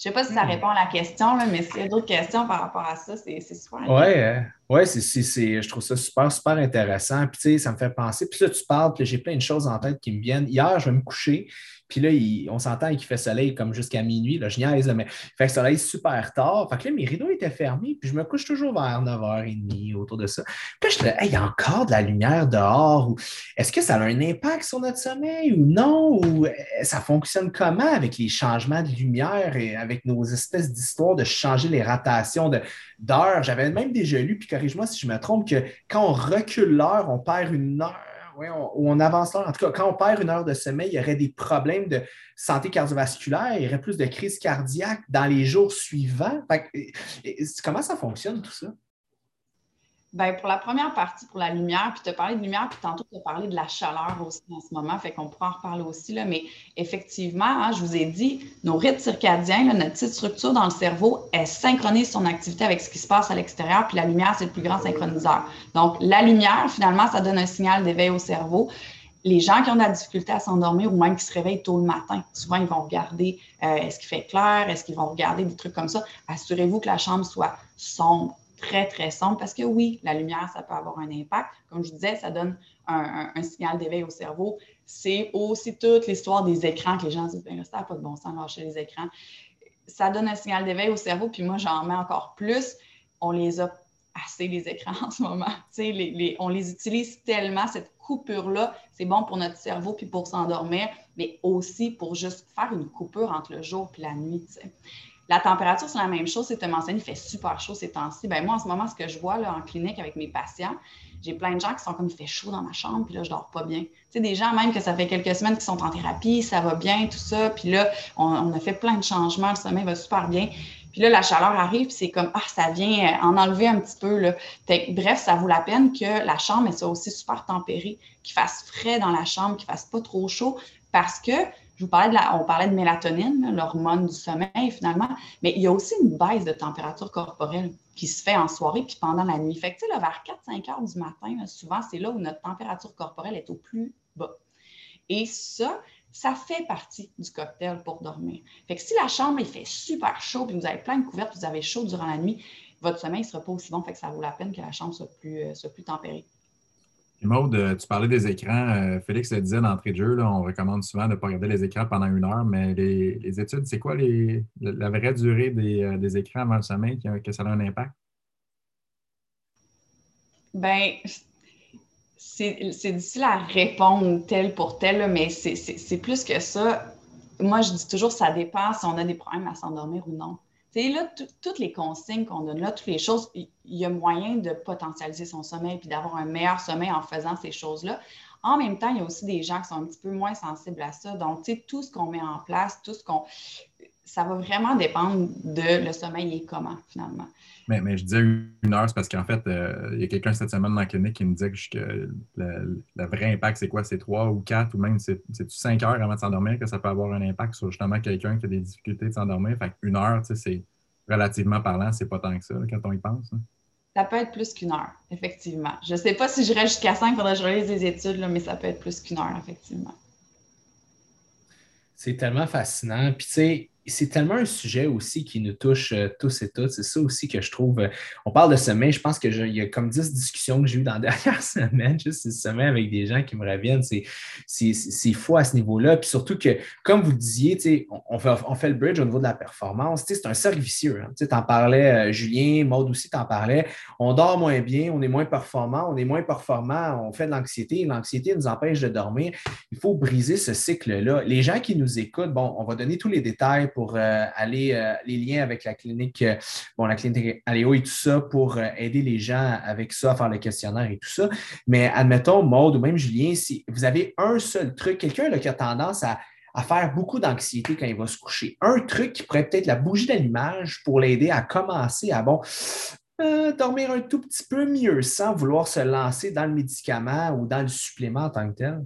Speaker 3: Je ne sais pas si ça hmm. répond à la question, mais s'il y a d'autres questions par rapport à ça, c'est super.
Speaker 1: Oui, hein. ouais, je trouve ça super, super intéressant. Puis, tu sais, ça me fait penser. Puis là, tu parles, puis j'ai plein de choses en tête qui me viennent. Hier, je vais me coucher, puis là, on s'entend qu'il fait soleil comme jusqu'à minuit. Je niaise, mais il fait soleil super tard. Fait que là, mes rideaux étaient fermés, puis je me couche toujours vers 9h30 autour de ça. Puis je dis, il y a encore de la lumière dehors. Est-ce que ça a un impact sur notre sommeil ou non? Ou euh, ça fonctionne comment avec les changements de lumière et avec nos espèces d'histoires de changer les rotations d'heures? J'avais même déjà lu, puis corrige-moi si je me trompe, que quand on recule l'heure, on perd une heure oui, on, on avance là. En tout cas, quand on perd une heure de sommeil, il y aurait des problèmes de santé cardiovasculaire, il y aurait plus de crises cardiaques dans les jours suivants. comment ça fonctionne tout ça?
Speaker 3: Bien, pour la première partie, pour la lumière, puis tu as parlé de lumière, puis tantôt tu as parlé de la chaleur aussi en ce moment, fait qu'on pourra en reparler aussi, là, mais effectivement, hein, je vous ai dit, nos rythmes circadiens, notre petite structure dans le cerveau, elle synchronise son activité avec ce qui se passe à l'extérieur, puis la lumière, c'est le plus grand synchroniseur. Donc, la lumière, finalement, ça donne un signal d'éveil au cerveau. Les gens qui ont de la difficulté à s'endormir ou même qui se réveillent tôt le matin, souvent, ils vont regarder euh, est-ce qu'il fait clair, est-ce qu'ils vont regarder des trucs comme ça? Assurez-vous que la chambre soit sombre, très, très sombre parce que oui, la lumière, ça peut avoir un impact. Comme je disais, ça donne un, signal d'éveil au cerveau. C'est aussi toute l'histoire des écrans que les gens disent, ben, ça n'a pas de bon sens de lâcher les écrans. Ça donne un signal d'éveil au cerveau, puis moi, j'en mets encore plus. On les a assez, les écrans en ce moment. Les, on les utilise tellement, cette coupure-là, c'est bon pour notre cerveau puis pour s'endormir, mais aussi pour juste faire une coupure entre le jour et la nuit. La température, c'est la même chose. C'est mentionné, il fait super chaud ces temps-ci. Ben, moi, en ce moment, ce que je vois là, en clinique avec mes patients, j'ai plein de gens qui sont comme il fait chaud dans ma chambre, puis là, je dors pas bien. Tu sais, des gens même que ça fait quelques semaines qui sont en thérapie, ça va bien, tout ça. Puis là, on, a fait plein de changements, le sommeil va super bien. Puis là, la chaleur arrive, puis c'est comme, ah, ça vient en enlever un petit peu. Là. bref, ça vaut la peine que la chambre soit aussi super tempérée, qu'il fasse frais dans la chambre, qu'il fasse pas trop chaud, parce que on parlait de mélatonine, l'hormone du sommeil finalement, mais il y a aussi une baisse de température corporelle qui se fait en soirée puis pendant la nuit. Fait que, vers 4-5 heures du matin, souvent, c'est là où notre température corporelle est au plus bas. Et ça, ça fait partie du cocktail pour dormir. Fait que si la chambre, il fait super chaud puis vous avez plein de couvertes, vous avez chaud durant la nuit, votre sommeil ne sera pas aussi bon. Fait que ça vaut la peine que la chambre soit plus, euh, soit plus tempérée.
Speaker 2: Maude, euh, tu parlais des écrans. Euh, Félix le disait d'entrée de jeu, on recommande souvent de ne pas regarder les écrans pendant une heure, mais les, études, c'est quoi la vraie durée euh, des, écrans avant le sommeil que ça a un impact?
Speaker 3: Bien, c'est difficile à répondre tel pour tel, mais c'est plus que ça. Moi, je dis toujours, ça dépend si on a des problèmes à s'endormir ou non. Tu là, toutes les consignes qu'on donne là, toutes les choses, il y, a moyen de potentialiser son sommeil puis d'avoir un meilleur sommeil en faisant ces choses-là. En même temps, il y a aussi des gens qui sont un petit peu moins sensibles à ça. Donc, tu sais, tout ce qu'on met en place, tout ce qu'on. Ça va vraiment dépendre de le sommeil et comment, finalement.
Speaker 2: Mais, mais je disais une heure, c'est parce qu'en fait, euh, il y a quelqu'un cette semaine dans la clinique qui me disait que, le, vrai impact, c'est quoi? C'est trois ou quatre ou même c'est cinq heures avant de s'endormir que ça peut avoir un impact sur justement quelqu'un qui a des difficultés de s'endormir? Fait qu'une heure, tu sais, c'est relativement parlant, c'est pas tant que ça quand on y pense. Hein.
Speaker 3: Ça peut être plus qu'une heure, effectivement. Je ne sais pas si j'irai jusqu'à cinq, il faudrait que je relise des études, là, mais ça peut être plus qu'une heure, effectivement.
Speaker 1: C'est tellement fascinant. Puis, tu sais, c'est tellement un sujet aussi qui nous touche euh, tous et toutes. C'est ça aussi que je trouve. Euh, on parle de sommeil, je pense qu'il y a comme 10 discussions que j'ai eues dans la dernière semaine, juste ce sommeil avec des gens qui me reviennent. C'est fou à ce niveau-là. Puis surtout que, comme vous disiez, on fait, on fait le bridge au niveau de la performance. C'est un cercle vicieux. Hein. Tu en parlais, euh, Julien, Maude aussi t'en parlais. On dort moins bien, on est moins performant, on est moins performant, on fait de l'anxiété. L'anxiété nous empêche de dormir. Il faut briser ce cycle-là. Les gens qui nous écoutent, bon, on va donner tous les détails pour euh, aller euh, les liens avec la clinique, euh, bon, la clinique Aléo et tout ça pour aider les gens avec ça, à faire le questionnaire et tout ça. Mais admettons, Maude ou même Julien, si vous avez un seul truc, quelqu'un qui a tendance à, faire beaucoup d'anxiété quand il va se coucher. Un truc qui pourrait peut-être la bougie d'allumage pour l'aider à commencer à bon, dormir un tout petit peu mieux sans vouloir se lancer dans le médicament ou dans le supplément en tant que tel?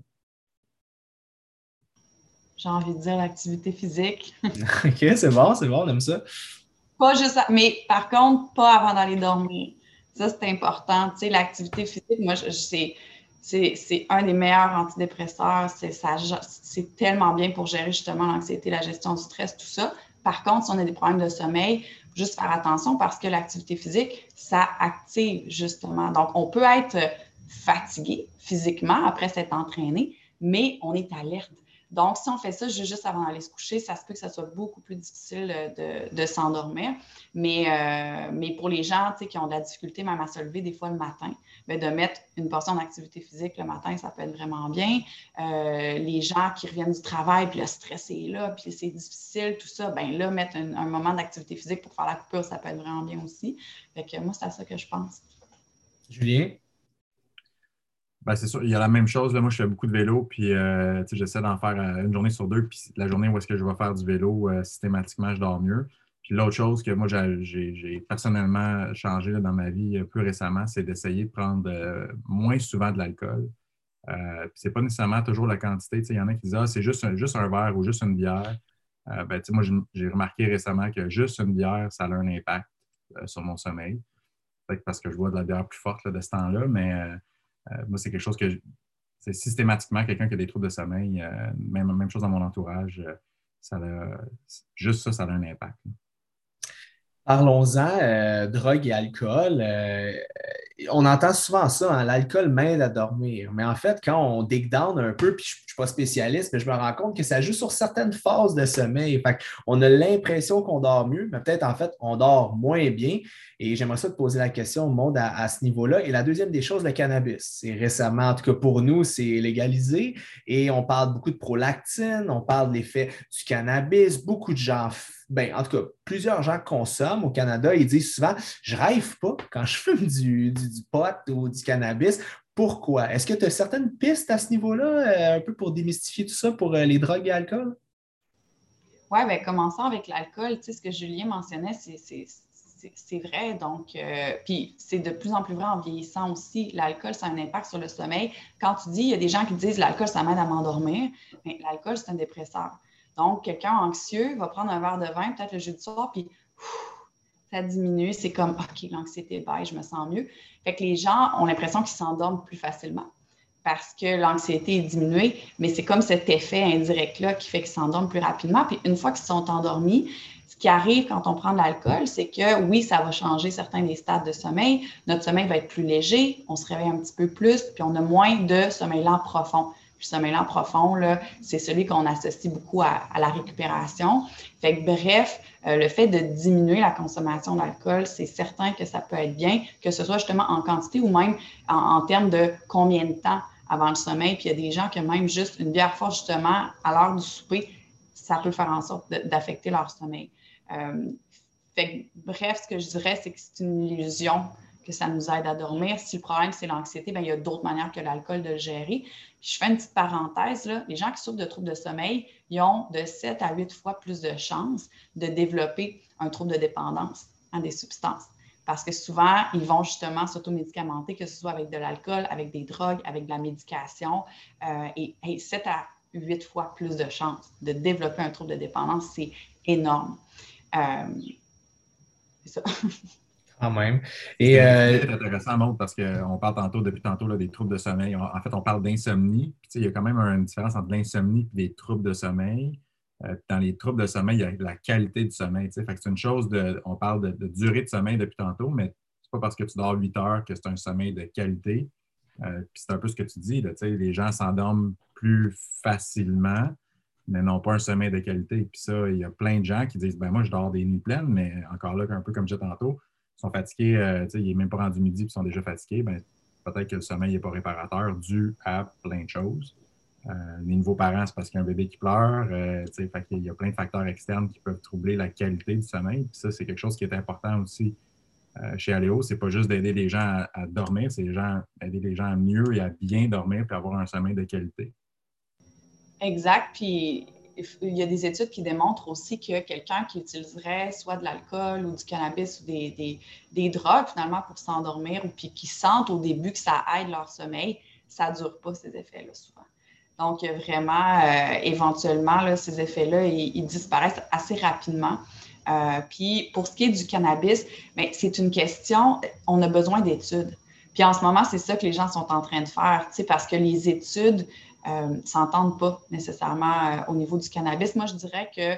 Speaker 3: J'ai envie de dire l'activité physique.
Speaker 1: OK, c'est bon, c'est bon, on aime ça.
Speaker 3: Pas juste, mais par contre, pas avant d'aller dormir. Ça, c'est important. Tu sais, l'activité physique, moi, je, c'est un des meilleurs antidépresseurs. C'est tellement bien pour gérer justement l'anxiété, la gestion du stress, tout ça. Par contre, si on a des problèmes de sommeil, juste faire attention parce que l'activité physique, ça active justement. Donc, on peut être fatigué physiquement après s'être entraîné, mais on est alerte. Donc, si on fait ça juste avant d'aller se coucher, ça se peut que ça soit beaucoup plus difficile de, s'endormir. Mais, euh, mais pour les gens qui ont de la difficulté même à se lever des fois le matin, bien, de mettre une portion d'activité physique le matin, ça peut être vraiment bien. Euh, les gens qui reviennent du travail, puis le stress est là, puis c'est difficile, tout ça, bien là, mettre un, un moment d'activité physique pour faire la coupure, ça peut être vraiment bien aussi. Fait que moi, c'est à ça que je pense.
Speaker 1: Julien?
Speaker 2: Ben, c'est sûr, il y a la même chose. Là. Moi, je fais beaucoup de vélo, puis euh, j'essaie d'en faire euh, une journée sur deux. Puis la journée où est-ce que je vais faire du vélo, euh, systématiquement, je dors mieux. Puis l'autre chose que moi, j'ai personnellement changé dans ma vie plus récemment, c'est d'essayer de prendre moins souvent de l'alcool. puis c'est pas nécessairement toujours la quantité. Il y en a qui disent Ah, c'est juste un, juste un verre ou juste une bière. ben, moi, j'ai remarqué récemment que juste une bière, ça a un impact sur mon sommeil. Peut-être parce que je bois de la bière plus forte de ce temps-là, mais moi, c'est quelque chose que c'est systématiquement quelqu'un qui a des troubles de sommeil, euh, même, même chose dans mon entourage, euh, ça juste ça, ça a un impact.
Speaker 1: Parlons-en, drogue et alcool. On entend souvent ça, hein, l'alcool m'aide à dormir. Mais en fait, quand on dig down un peu, puis je ne suis pas spécialiste, mais je me rends compte que ça joue sur certaines phases de sommeil. Fait on a l'impression qu'on dort mieux, mais peut-être en fait, on dort moins bien. Et j'aimerais ça te poser la question au monde à, ce niveau-là. Et la deuxième des choses, le cannabis. C'est récemment, en tout cas pour nous, c'est légalisé et on parle beaucoup de prolactine, on parle de l'effet du cannabis. Beaucoup de gens, ben, en tout cas, plusieurs gens consomment au Canada. Ils disent souvent Je rêve pas quand je fume du, du, pot ou du cannabis. Pourquoi? Est-ce que tu as certaines pistes à ce niveau-là, euh, un peu pour démystifier tout ça pour euh, les drogues et l'alcool?
Speaker 3: Oui, bien, commençons avec l'alcool. Tu sais, ce que Julien mentionnait, c'est vrai. Donc, euh, puis c'est de plus en plus vrai en vieillissant aussi. L'alcool, ça a un impact sur le sommeil. Quand tu dis, il y a des gens qui disent l'alcool, ça m'aide à m'endormir, mais l'alcool, c'est un dépresseur. Donc, quelqu'un anxieux va prendre un verre de vin, peut-être le jeudi soir, puis ça diminue. C'est comme, OK, l'anxiété baisse, je me sens mieux. Fait que les gens ont l'impression qu'ils s'endorment plus facilement parce que l'anxiété est diminuée, mais c'est comme cet effet indirect-là qui fait qu'ils s'endorment plus rapidement. Puis une fois qu'ils sont endormis, ce qui arrive quand on prend de l'alcool, c'est que oui, ça va changer certains des stades de sommeil. Notre sommeil va être plus léger, on se réveille un petit peu plus, puis on a moins de sommeil lent profond. Puis sommeil lent profond, c'est celui qu'on associe beaucoup à, la récupération. Fait que, bref, euh, le fait de diminuer la consommation d'alcool, c'est certain que ça peut être bien, que ce soit justement en quantité ou même en, termes de combien de temps avant le sommeil. Puis il y a des gens qui même juste une bière forte, justement, à l'heure du souper, ça peut faire en sorte d'affecter leur sommeil. Euh, bref, ce que je dirais, c'est que c'est une illusion que ça nous aide à dormir. Si le problème, c'est l'anxiété, ben, il y a d'autres manières que l'alcool de le gérer. Je fais une petite parenthèse, les gens qui souffrent de troubles de sommeil, ils ont de 7 à 8 fois plus de chances de développer un trouble de dépendance à des substances. Parce que souvent, ils vont justement s'automédicamenter, que ce soit avec de l'alcool, avec des drogues, avec de la médication. Euh, et, et 7 à 8 fois plus de chances de développer un trouble de dépendance, c'est énorme. Euh,
Speaker 1: c'est ça. Quand même. Et, euh,
Speaker 2: c'est intéressant, parce qu'on parle tantôt, depuis tantôt, là, des troubles de sommeil. En fait, on parle d'insomnie. Il y a quand même une différence entre l'insomnie et des troubles de sommeil. Euh, dans les troubles de sommeil, il y a la qualité du sommeil. c'est une chose de. On parle de, durée de sommeil depuis tantôt, mais c'est pas parce que tu dors 8 heures que c'est un sommeil de qualité. puis c'est un peu ce que tu dis. Là, les gens s'endorment plus facilement mais non pas un sommeil de qualité. Puis ça, il y a plein de gens qui disent ben moi, je dors des nuits pleines, mais encore là, un peu comme je disais tantôt, sont fatigués, euh, il n'est même pas rendu midi, ils sont déjà fatigués. Ben, peut-être que le sommeil n'est pas réparateur dû à plein de choses. Euh, les nouveaux parents, c'est parce qu'il y a un bébé qui pleure. Euh, il y a plein de facteurs externes qui peuvent troubler la qualité du sommeil. Puis ça, c'est quelque chose qui est important aussi euh, chez Aléo. C'est pas juste d'aider les gens à, dormir, c'est aider les gens à mieux et à bien dormir puis avoir un sommeil de qualité.
Speaker 3: Exact. Puis il y a des études qui démontrent aussi que quelqu'un qui utiliserait soit de l'alcool ou du cannabis ou des, des, drogues finalement pour s'endormir ou puis qui sentent au début que ça aide leur sommeil, ça ne dure pas ces effets-là souvent. Donc, vraiment, euh, éventuellement, là, ces effets-là, ils, disparaissent assez rapidement. Euh, puis, pour ce qui est du cannabis, ben, c'est une question, on a besoin d'études Puis en ce moment, c'est ça que les gens sont en train de faire, parce que les études ne s'entendent pas nécessairement au niveau du cannabis. Moi, je dirais que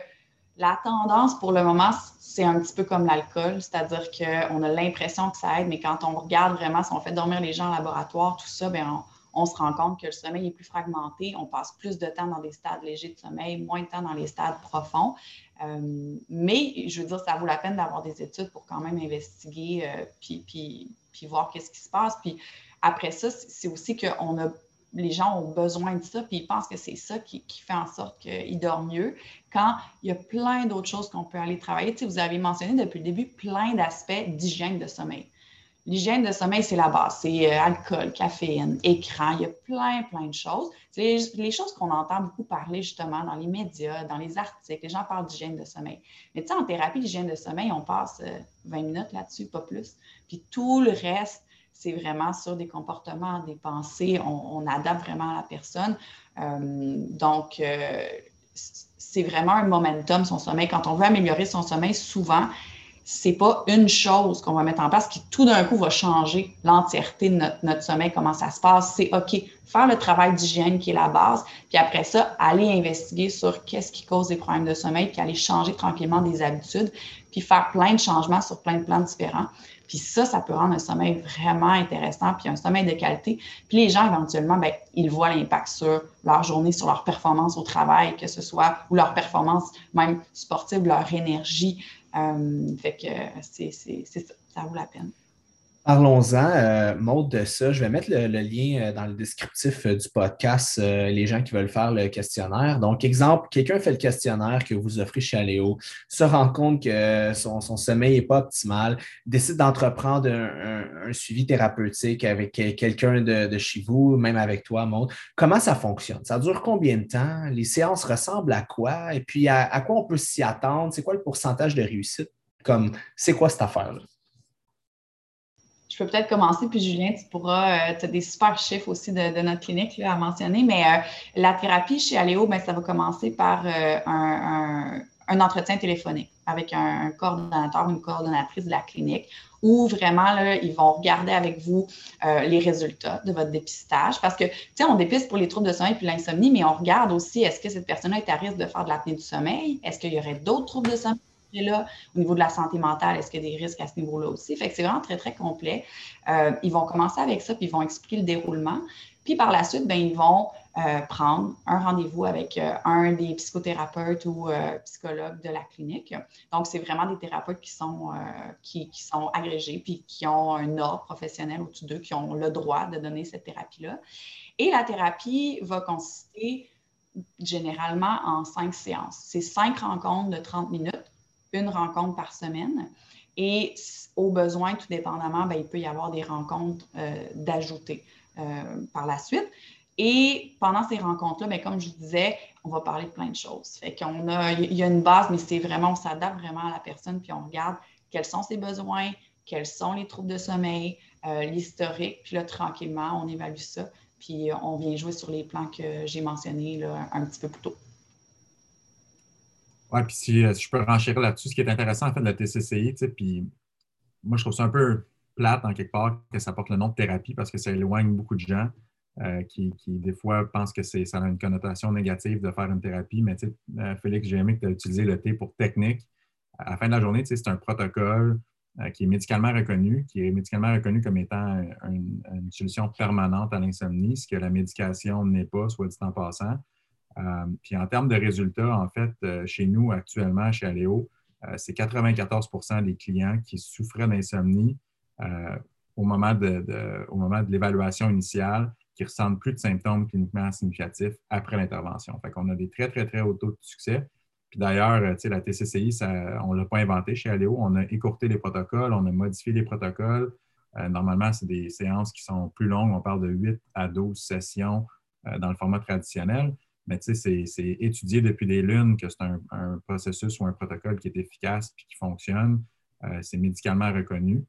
Speaker 3: la tendance pour le moment, c'est un petit peu comme l'alcool, c'est-à-dire qu'on a l'impression que ça aide, mais quand on regarde vraiment, si on fait dormir les gens en laboratoire, tout ça, bien, on, se rend compte que le sommeil est plus fragmenté, on passe plus de temps dans des stades légers de sommeil, moins de temps dans les stades profonds. Euh, mais je veux dire, ça vaut la peine d'avoir des études pour quand même investiguer euh, puis, voir qu'est-ce qui se passe. Puis après ça, c'est aussi qu'on a les gens ont besoin de ça, puis ils pensent que c'est ça qui, fait en sorte qu'ils dorment mieux, quand il y a plein d'autres choses qu'on peut aller travailler. Tu vous avez mentionné depuis le début plein d'aspects d'hygiène de sommeil. L'hygiène de sommeil, c'est la base. C'est euh, alcool, caféine, écran. Il y a plein, plein de choses. C'est les, choses qu'on entend beaucoup parler justement dans les médias, dans les articles. Les gens parlent d'hygiène de sommeil. Mais tu sais, en thérapie, l'hygiène de sommeil, on passe 20 euh, minutes là-dessus, pas plus. Puis tout le reste, c'est vraiment sur des comportements, des pensées. On, adapte vraiment à la personne. Euh, donc, euh, c'est vraiment un momentum, son sommeil. Quand on veut améliorer son sommeil, souvent, c'est pas une chose qu'on va mettre en place qui tout d'un coup va changer l'entièreté de notre, sommeil, comment ça se passe. C'est OK, faire le travail d'hygiène qui est la base, puis après ça, aller investiguer sur qu'est-ce qui cause des problèmes de sommeil, puis aller changer tranquillement des habitudes, puis faire plein de changements sur plein de plans différents. Puis ça, ça peut rendre un sommeil vraiment intéressant, puis un sommeil de qualité. Puis les gens, éventuellement, bien, ils voient l'impact sur leur journée, sur leur performance au travail, que ce soit, ou leur performance même sportive, leur énergie. Euh, fait que c'est ça, ça vaut la peine.
Speaker 1: Parlons-en, euh, de ça. Je vais mettre le, lien euh, dans le descriptif euh, du podcast, les gens qui veulent faire le questionnaire. Donc, exemple, quelqu'un fait le questionnaire que vous offrez chez Aléo, se rend compte que son, sommeil n'est pas optimal, décide d'entreprendre un, suivi thérapeutique avec quelqu'un de, chez vous, même avec toi, Maud. Comment ça fonctionne? Ça dure combien de temps? Les séances ressemblent à quoi? Et puis, à, à quoi on peut s'y attendre? C'est quoi le pourcentage de réussite? Comme, c'est quoi cette affaire-là?
Speaker 3: Je peux peut-être commencer, puis Julien, tu pourras, euh, tu as des super chiffres aussi de, notre clinique à mentionner, mais euh, la thérapie chez Aléo, ben, ça va commencer par euh, un, entretien téléphonique avec un, coordonnateur ou une coordonnatrice de la clinique où vraiment, là, ils vont regarder avec vous les résultats de votre dépistage. Parce que, tu sais, on dépiste pour les troubles de sommeil puis l'insomnie, mais on regarde aussi est-ce que cette personne est à risque de faire de l'apnée du sommeil? Est-ce qu'il y aurait d'autres troubles de sommeil? Au niveau de la santé mentale, est-ce qu'il y a des risques à ce niveau-là aussi? C'est vraiment très, très complet. Euh, ils vont commencer avec ça, puis ils vont expliquer le déroulement. Puis par la suite, ben, ils vont euh, prendre un rendez-vous avec euh, un des psychothérapeutes ou psychologues de la clinique. Donc, c'est vraiment des thérapeutes qui sont, qui, sont agrégés, puis qui ont un ordre professionnel au-dessus d'eux, qui ont le droit de donner cette thérapie-là. Et la thérapie va consister généralement en cinq séances. C'est cinq rencontres de 30 minutes une rencontre par semaine. Et au besoin, tout dépendamment, ben, il peut y avoir des rencontres euh, d'ajouter euh, par la suite. Et pendant ces rencontres-là, ben, comme je disais, on va parler de plein de choses. Fait qu'on a, il y a une base, mais c'est vraiment, on s'adapte vraiment à la personne, puis on regarde quels sont ses besoins, quels sont les troubles de sommeil, euh, l'historique, puis là, tranquillement, on évalue ça, puis on vient jouer sur les plans que j'ai mentionnés là, un petit peu plus tôt.
Speaker 2: Oui, puis euh, si, je peux renchérir là-dessus, ce qui est intéressant en fait de la TCCI, puis moi je trouve ça un peu plate en quelque part que ça porte le nom de thérapie parce que ça éloigne beaucoup de gens euh, qui, des fois pensent que ça a une connotation négative de faire une thérapie. Mais tu sais, euh, Félix, j'ai aimé que tu as utilisé le T pour technique. À la fin de la journée, c'est un protocole qui est médicalement reconnu, qui est médicalement reconnu comme étant une solution permanente à l'insomnie, ce que la médication n'est pas, soit dit en passant. Euh, puis en termes de résultats, en fait, euh, chez nous actuellement, chez Aléo, euh, c'est 94% des clients qui souffraient d'insomnie au moment de, l'évaluation initiale qui ressentent plus de symptômes cliniquement significatifs après l'intervention. Fait qu'on a des très, très, très hauts taux de succès. Puis d'ailleurs, la TCCI, on ne l'a pas inventé chez Aléo. On a écourté les protocoles, on a modifié les protocoles. normalement, c'est des séances qui sont plus longues. On parle de 8 à 12 sessions dans le format traditionnel. Mais tu sais, c'est étudié depuis des lunes que c'est un, processus ou un protocole qui est efficace et qui fonctionne. Euh, c'est médicalement reconnu.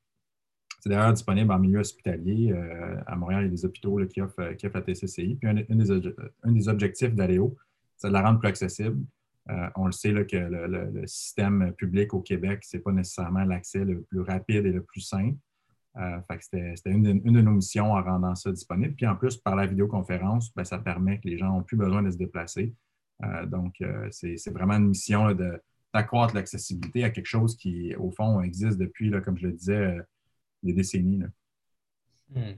Speaker 2: C'est d'ailleurs disponible en milieu hospitalier. Euh, à Montréal, il y a des hôpitaux qui, offrent, la TCCI. Puis un, des, objectifs d'Aléo, c'est de la rendre plus accessible. Euh, on le sait que le, système public au Québec, ce n'est pas nécessairement l'accès le plus rapide et le plus simple. C'était une, de nos missions en rendant ça disponible. Puis en plus, par la vidéoconférence, ben, ça permet que les gens n'ont plus besoin de se déplacer. donc, c'est vraiment une mission d'accroître l'accessibilité à quelque chose qui, au fond, existe depuis, comme je le disais, des décennies.
Speaker 1: Hmm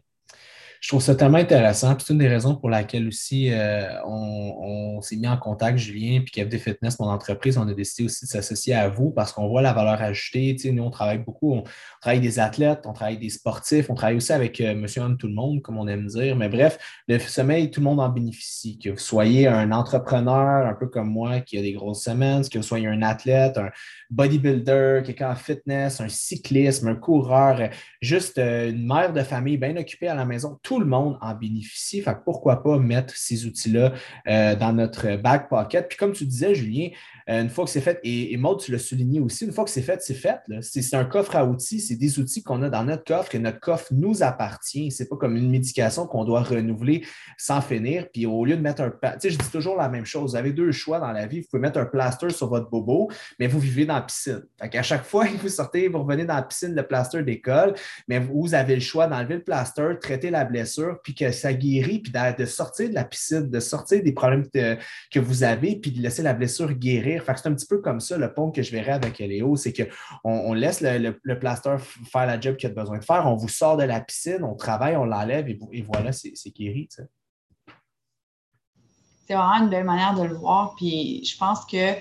Speaker 1: je trouve ça tellement intéressant. C'est une des raisons pour laquelle aussi euh, on, s'est mis en contact, Julien, puis KFD Fitness, mon entreprise, on a décidé aussi de s'associer à vous parce qu'on voit la valeur ajoutée. nous, on travaille beaucoup, on, travaille des athlètes, on travaille des sportifs, on travaille aussi avec euh, monsieur, homme, tout le monde, comme on aime dire. Mais bref, le sommeil, tout le monde en bénéficie. Que vous soyez un entrepreneur, un peu comme moi, qui a des grosses semaines, que vous soyez un athlète, un bodybuilder, quelqu'un en fitness, un cycliste, un coureur, juste euh, une mère de famille bien occupée à la maison tout le monde en bénéficie. Fait pourquoi pas mettre ces outils-là euh, dans notre back pocket. Puis comme tu disais, Julien, une fois que c'est fait, et, Maud, tu l'as souligné aussi, une fois que c'est fait, c'est fait. C'est un coffre à outils, c'est des outils qu'on a dans notre coffre et notre coffre nous appartient. Ce n'est pas comme une médication qu'on doit renouveler sans finir. Puis au lieu de mettre un. Tu sais, je dis toujours la même chose. Vous avez deux choix dans la vie. Vous pouvez mettre un plaster sur votre bobo, mais vous vivez dans la piscine. Fait chaque fois que vous sortez, vous revenez dans la piscine, le plaster d'école, mais vous avez le choix d'enlever le plaster, traiter la blessure, puis que ça guérit, puis de sortir de la piscine, de sortir des problèmes que vous avez, puis de laisser la blessure guérir c'est un petit peu comme ça le pont que je verrais avec Léo, c'est qu'on on laisse le, plaster faire la job qu'il a besoin de faire, on vous sort de la piscine, on travaille, on l'enlève et, voilà, c'est guéri. C'est
Speaker 3: vraiment une belle manière de le voir. Puis je pense que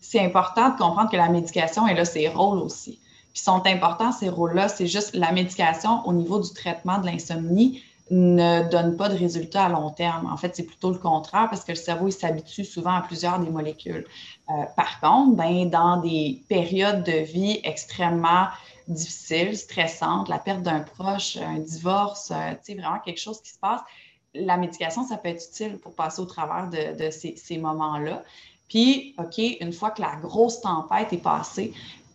Speaker 3: c'est important de comprendre que la médication là ses rôles aussi. Puis sont importants, ces rôles-là. C'est juste la médication au niveau du traitement de l'insomnie ne donne pas de résultats à long terme. En fait, c'est plutôt le contraire parce que le cerveau s'habitue souvent à plusieurs des molécules. Euh, par contre, ben, dans des périodes de vie extrêmement difficiles, stressantes, la perte d'un proche, un divorce, euh, vraiment quelque chose qui se passe, la médication, ça peut être utile pour passer au travers de, ces, ces moments-là. Puis, OK, une fois que la grosse tempête est passée,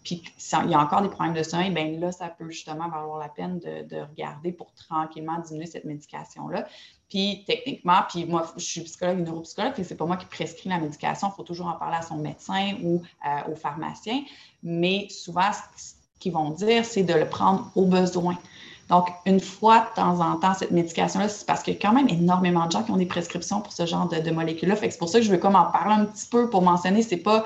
Speaker 3: puis il y a encore des problèmes de sommeil, bien là, ça peut justement valoir la peine de, regarder pour tranquillement diminuer cette médication-là. Puis techniquement, puis moi, je suis psychologue, neuropsychologue, et c'est pas moi qui prescris la médication, il faut toujours en parler à son médecin ou euh, au pharmacien. Mais souvent, ce qu'ils vont dire, c'est de le prendre au besoin. Donc, une fois de temps en temps, cette médication-là, c'est parce qu'il y a quand même énormément de gens qui ont des prescriptions pour ce genre de, molécules-là. Fait que c'est pour ça que je veux comme en parler un petit peu pour mentionner, c'est pas,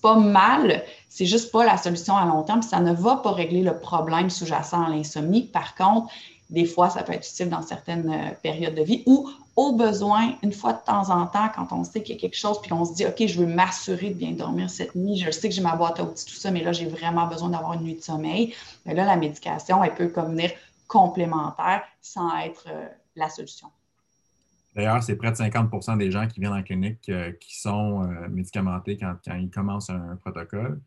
Speaker 3: pas mal, c'est juste pas la solution à long terme, ça ne va pas régler le problème sous-jacent à l'insomnie. Par contre, des fois, ça peut être utile dans certaines euh, périodes de vie ou au besoin, une fois de temps en temps, quand on sait qu'il y a quelque chose, puis qu'on se dit, OK, je veux m'assurer de bien dormir cette nuit, je sais que j'ai ma boîte à outils, tout ça, mais là, j'ai vraiment besoin d'avoir une nuit de sommeil. Mais là, la médication, elle peut comme venir complémentaire sans être euh, la solution.
Speaker 2: D'ailleurs, c'est près de 50% des gens qui viennent en clinique euh, qui sont euh, médicamentés quand, ils commencent un, protocole.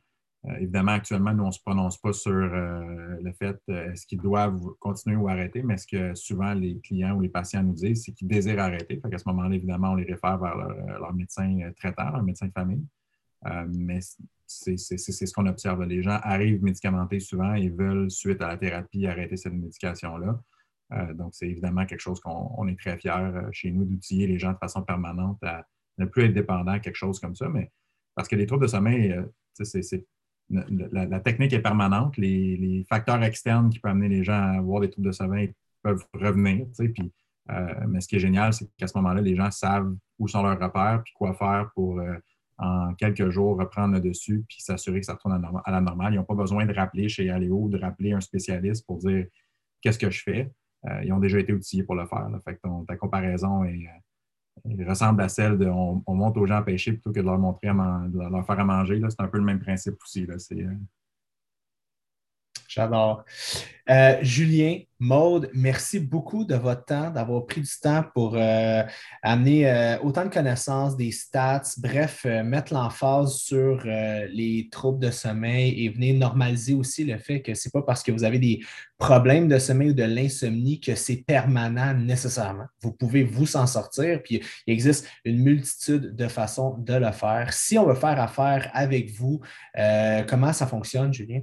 Speaker 2: évidemment, actuellement, nous, on ne se prononce pas sur le fait est-ce qu'ils doivent continuer ou arrêter, mais ce que souvent les clients ou les patients nous disent, c'est qu'ils désirent arrêter. À ce moment-là, évidemment, on les réfère vers leur, médecin traitant, leur médecin de famille. Mais c'est ce qu'on observe. Les gens arrivent médicamentés souvent et veulent, suite à la thérapie, arrêter cette médication-là. Euh, donc, c'est évidemment quelque chose qu'on est très fiers euh, chez nous d'outiller les gens de façon permanente à ne plus être dépendants à quelque chose comme ça. Mais parce que les troubles de sommeil, euh, la, technique est permanente. Les, facteurs externes qui peuvent amener les gens à avoir des troubles de sommeil peuvent revenir. Puis, mais ce qui est génial, c'est qu'à ce moment-là, les gens savent où sont leurs repères puis quoi faire pour en quelques jours, reprendre le dessus puis s'assurer que ça retourne à, la normale. Ils n'ont pas besoin de rappeler chez Aléo, de rappeler un spécialiste pour dire qu'est-ce que je fais. Euh, ils ont déjà été outillés pour le faire. Ta comparaison euh, ressemble à celle de on, monte aux gens à pêcher plutôt que de leur montrer de leur faire à manger. C'est un peu le même principe aussi. Là.
Speaker 1: J'adore. Euh, Julien, Maude, merci beaucoup de votre temps, d'avoir pris du temps pour euh, amener euh, autant de connaissances, des stats, bref, mettre l'emphase sur les troubles de sommeil et venir normaliser aussi le fait que ce n'est pas parce que vous avez des problèmes de sommeil ou de l'insomnie que c'est permanent nécessairement. Vous pouvez vous en sortir, puis il existe une multitude de façons de le faire. Si on veut faire affaire avec vous, comment ça fonctionne, Julien?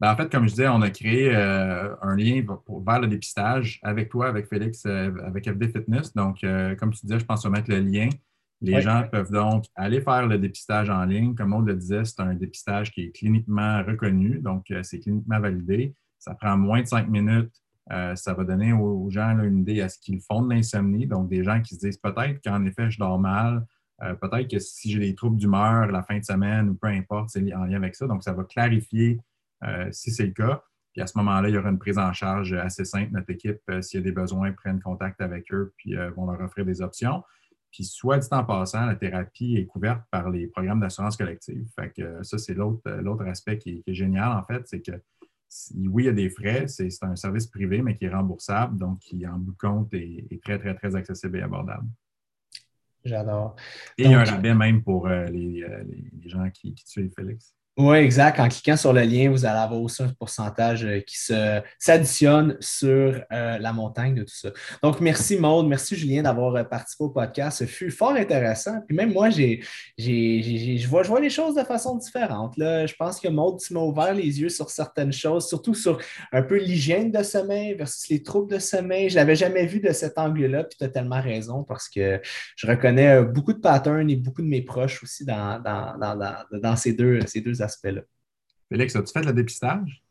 Speaker 2: Ben, en fait, comme je disais, on a créé euh, un lien vers le dépistage avec toi, avec Félix, euh, avec FD Fitness. Donc, euh, comme tu disais, je pense qu'on va mettre le lien. Les gens peuvent donc aller faire le dépistage en ligne. Comme on le disait, c'est un dépistage qui est cliniquement reconnu, donc c'est cliniquement validé. Ça prend moins de cinq minutes. Ça va donner aux, gens une idée à ce qu'ils font de l'insomnie. Donc, des gens qui se disent peut-être qu'en effet, je dors mal, peut-être que si j'ai des troubles d'humeur la fin de semaine ou peu importe, c'est en lien avec ça. Donc, ça va clarifier si c'est le cas. Puis à ce moment-là, il y aura une prise en charge assez simple. Notre équipe, s'il y a des besoins, prennent contact avec eux puis vont leur offrir des options. Puis, soit dit en passant, la thérapie est couverte par les programmes d'assurance collective. Fait que ça, c'est l'autre aspect qui est, génial, en fait, c'est que oui, il y a des frais, c'est un service privé, mais qui est remboursable, donc qui, en bout de compte, est, très, très, très accessible et abordable.
Speaker 1: J'adore.
Speaker 2: Et il y a un rabais même pour euh, euh, les, gens qui, qui suivent Félix.
Speaker 1: Oui, exact. En cliquant sur le lien, vous allez avoir aussi un pourcentage euh, qui s'additionne sur euh, la montagne de tout ça. Donc, merci Maude, merci Julien d'avoir euh, participé au podcast. Ce fut fort intéressant. Puis même moi, je, vois, vois les choses de façon différente. Là. Je pense que Maude, tu m'as ouvert les yeux sur certaines choses, surtout sur un peu l'hygiène de sommeil versus les troubles de sommeil. Je ne l'avais jamais vu de cet angle-là, puis tu as tellement raison parce que je reconnais beaucoup de patterns et beaucoup de mes proches aussi dans, dans, ces, deux, ces deux aspect-là.
Speaker 2: Félix, as-tu fait le dépistage?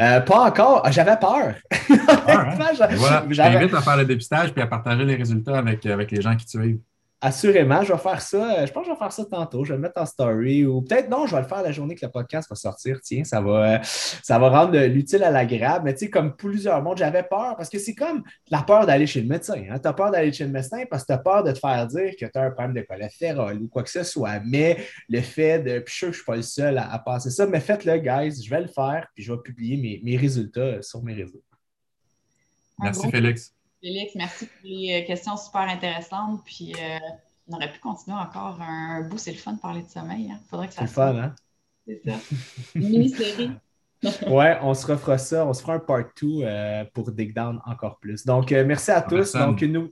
Speaker 1: Euh, pas encore. Ah, j'avais peur.
Speaker 2: Hein? voilà. Je t'invite à faire le dépistage et à partager les résultats avec, avec les gens qui te suivent.
Speaker 1: Assurément, je vais faire ça. Je pense que je vais faire ça tantôt. Je vais le mettre en story ou peut-être non, je vais le faire la journée que le podcast va sortir. Tiens, ça va, ça va rendre l'utile à l'agréable. Mais tu sais, comme plusieurs mondes, j'avais peur parce que c'est comme la peur d'aller chez le médecin. Hein. Tu as peur d'aller chez le médecin parce que tu as peur de te faire dire que tu as un problème de cholestérol ou quoi que ce soit. Mais le fait de. Puis je suis sûr que je ne suis pas le seul à, passer ça, mais faites-le, guys. Je vais le faire puis je vais publier mes, mes résultats sur mes réseaux.
Speaker 2: Merci, Félix.
Speaker 3: Félix, merci pour les euh, questions super intéressantes. Puis euh, on aurait pu continuer encore un bout. C'est le fun de parler de sommeil. Hein. Faudrait que ça
Speaker 1: C'est le fun, hein?
Speaker 3: C'est ça. Une mini-série.
Speaker 1: ouais, on se refera ça. On se fera un part 2 euh, pour Dig Down encore plus. Donc, merci à tous. Donc, nous.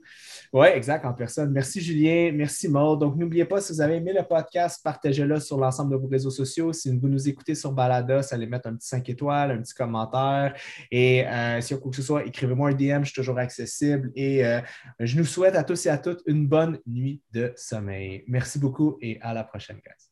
Speaker 1: Oui, exact, en personne. Merci Julien, merci Maud. Donc, n'oubliez pas, si vous avez aimé le podcast, partagez-le sur l'ensemble de vos réseaux sociaux. Si vous nous écoutez sur Balada, allez mettre un petit 5 étoiles, un petit commentaire. Et euh, s'il y a quoi que ce soit, écrivez-moi un DM, je suis toujours accessible. Et euh, je nous souhaite à tous et à toutes une bonne nuit de sommeil. Merci beaucoup et à la prochaine, guys.